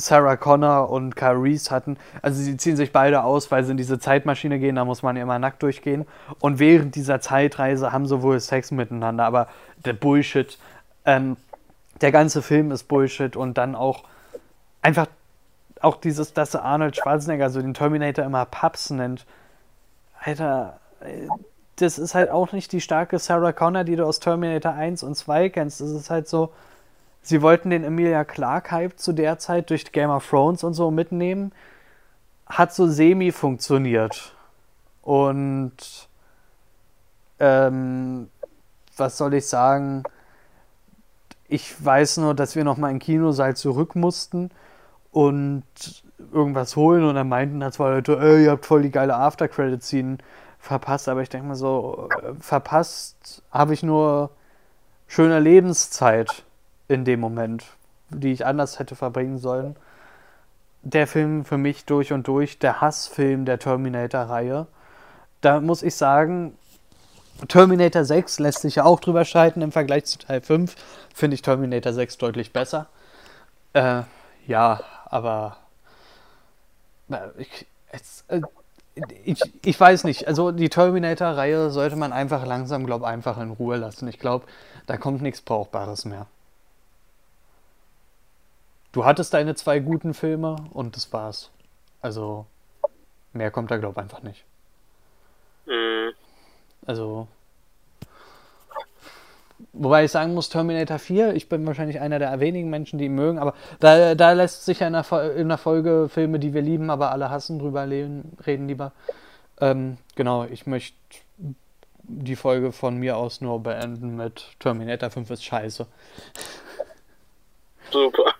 Sarah Connor und Kyle Reese hatten. Also sie ziehen sich beide aus, weil sie in diese Zeitmaschine gehen, da muss man ja immer nackt durchgehen. Und während dieser Zeitreise haben sie wohl Sex miteinander, aber der Bullshit, ähm, der ganze Film ist Bullshit und dann auch einfach auch dieses, dass Arnold Schwarzenegger so den Terminator immer Paps nennt. Alter, das ist halt auch nicht die starke Sarah Connor, die du aus Terminator 1 und 2 kennst. Das ist halt so, sie wollten den Emilia Clark-Hype zu der Zeit durch Game of Thrones und so mitnehmen. Hat so semi funktioniert. Und ähm, was soll ich sagen? Ich weiß nur, dass wir noch mal in Kinosaal zurück mussten und irgendwas holen und dann meinten da zwei Leute, ey, ihr habt voll die geile After-Credit-Scene verpasst, aber ich denke mal so, äh, verpasst habe ich nur schöne Lebenszeit in dem Moment, die ich anders hätte verbringen sollen. Der Film für mich durch und durch, der Hassfilm der Terminator-Reihe. Da muss ich sagen, Terminator 6 lässt sich ja auch drüber scheiden im Vergleich zu Teil 5. Finde ich Terminator 6 deutlich besser. Äh, ja, aber ich, es, äh, ich, ich weiß nicht. Also die Terminator-Reihe sollte man einfach langsam, glaube ich, einfach in Ruhe lassen. Ich glaube, da kommt nichts Brauchbares mehr. Du hattest deine zwei guten Filme und das war's. Also mehr kommt da, glaube ich, einfach nicht. Mhm. Also Wobei ich sagen muss, Terminator 4, ich bin wahrscheinlich einer der wenigen Menschen, die ihn mögen, aber da, da lässt sich ja in der, in der Folge Filme, die wir lieben, aber alle hassen, drüber reden, reden lieber. Ähm, genau, ich möchte die Folge von mir aus nur beenden mit Terminator 5 ist scheiße. Super.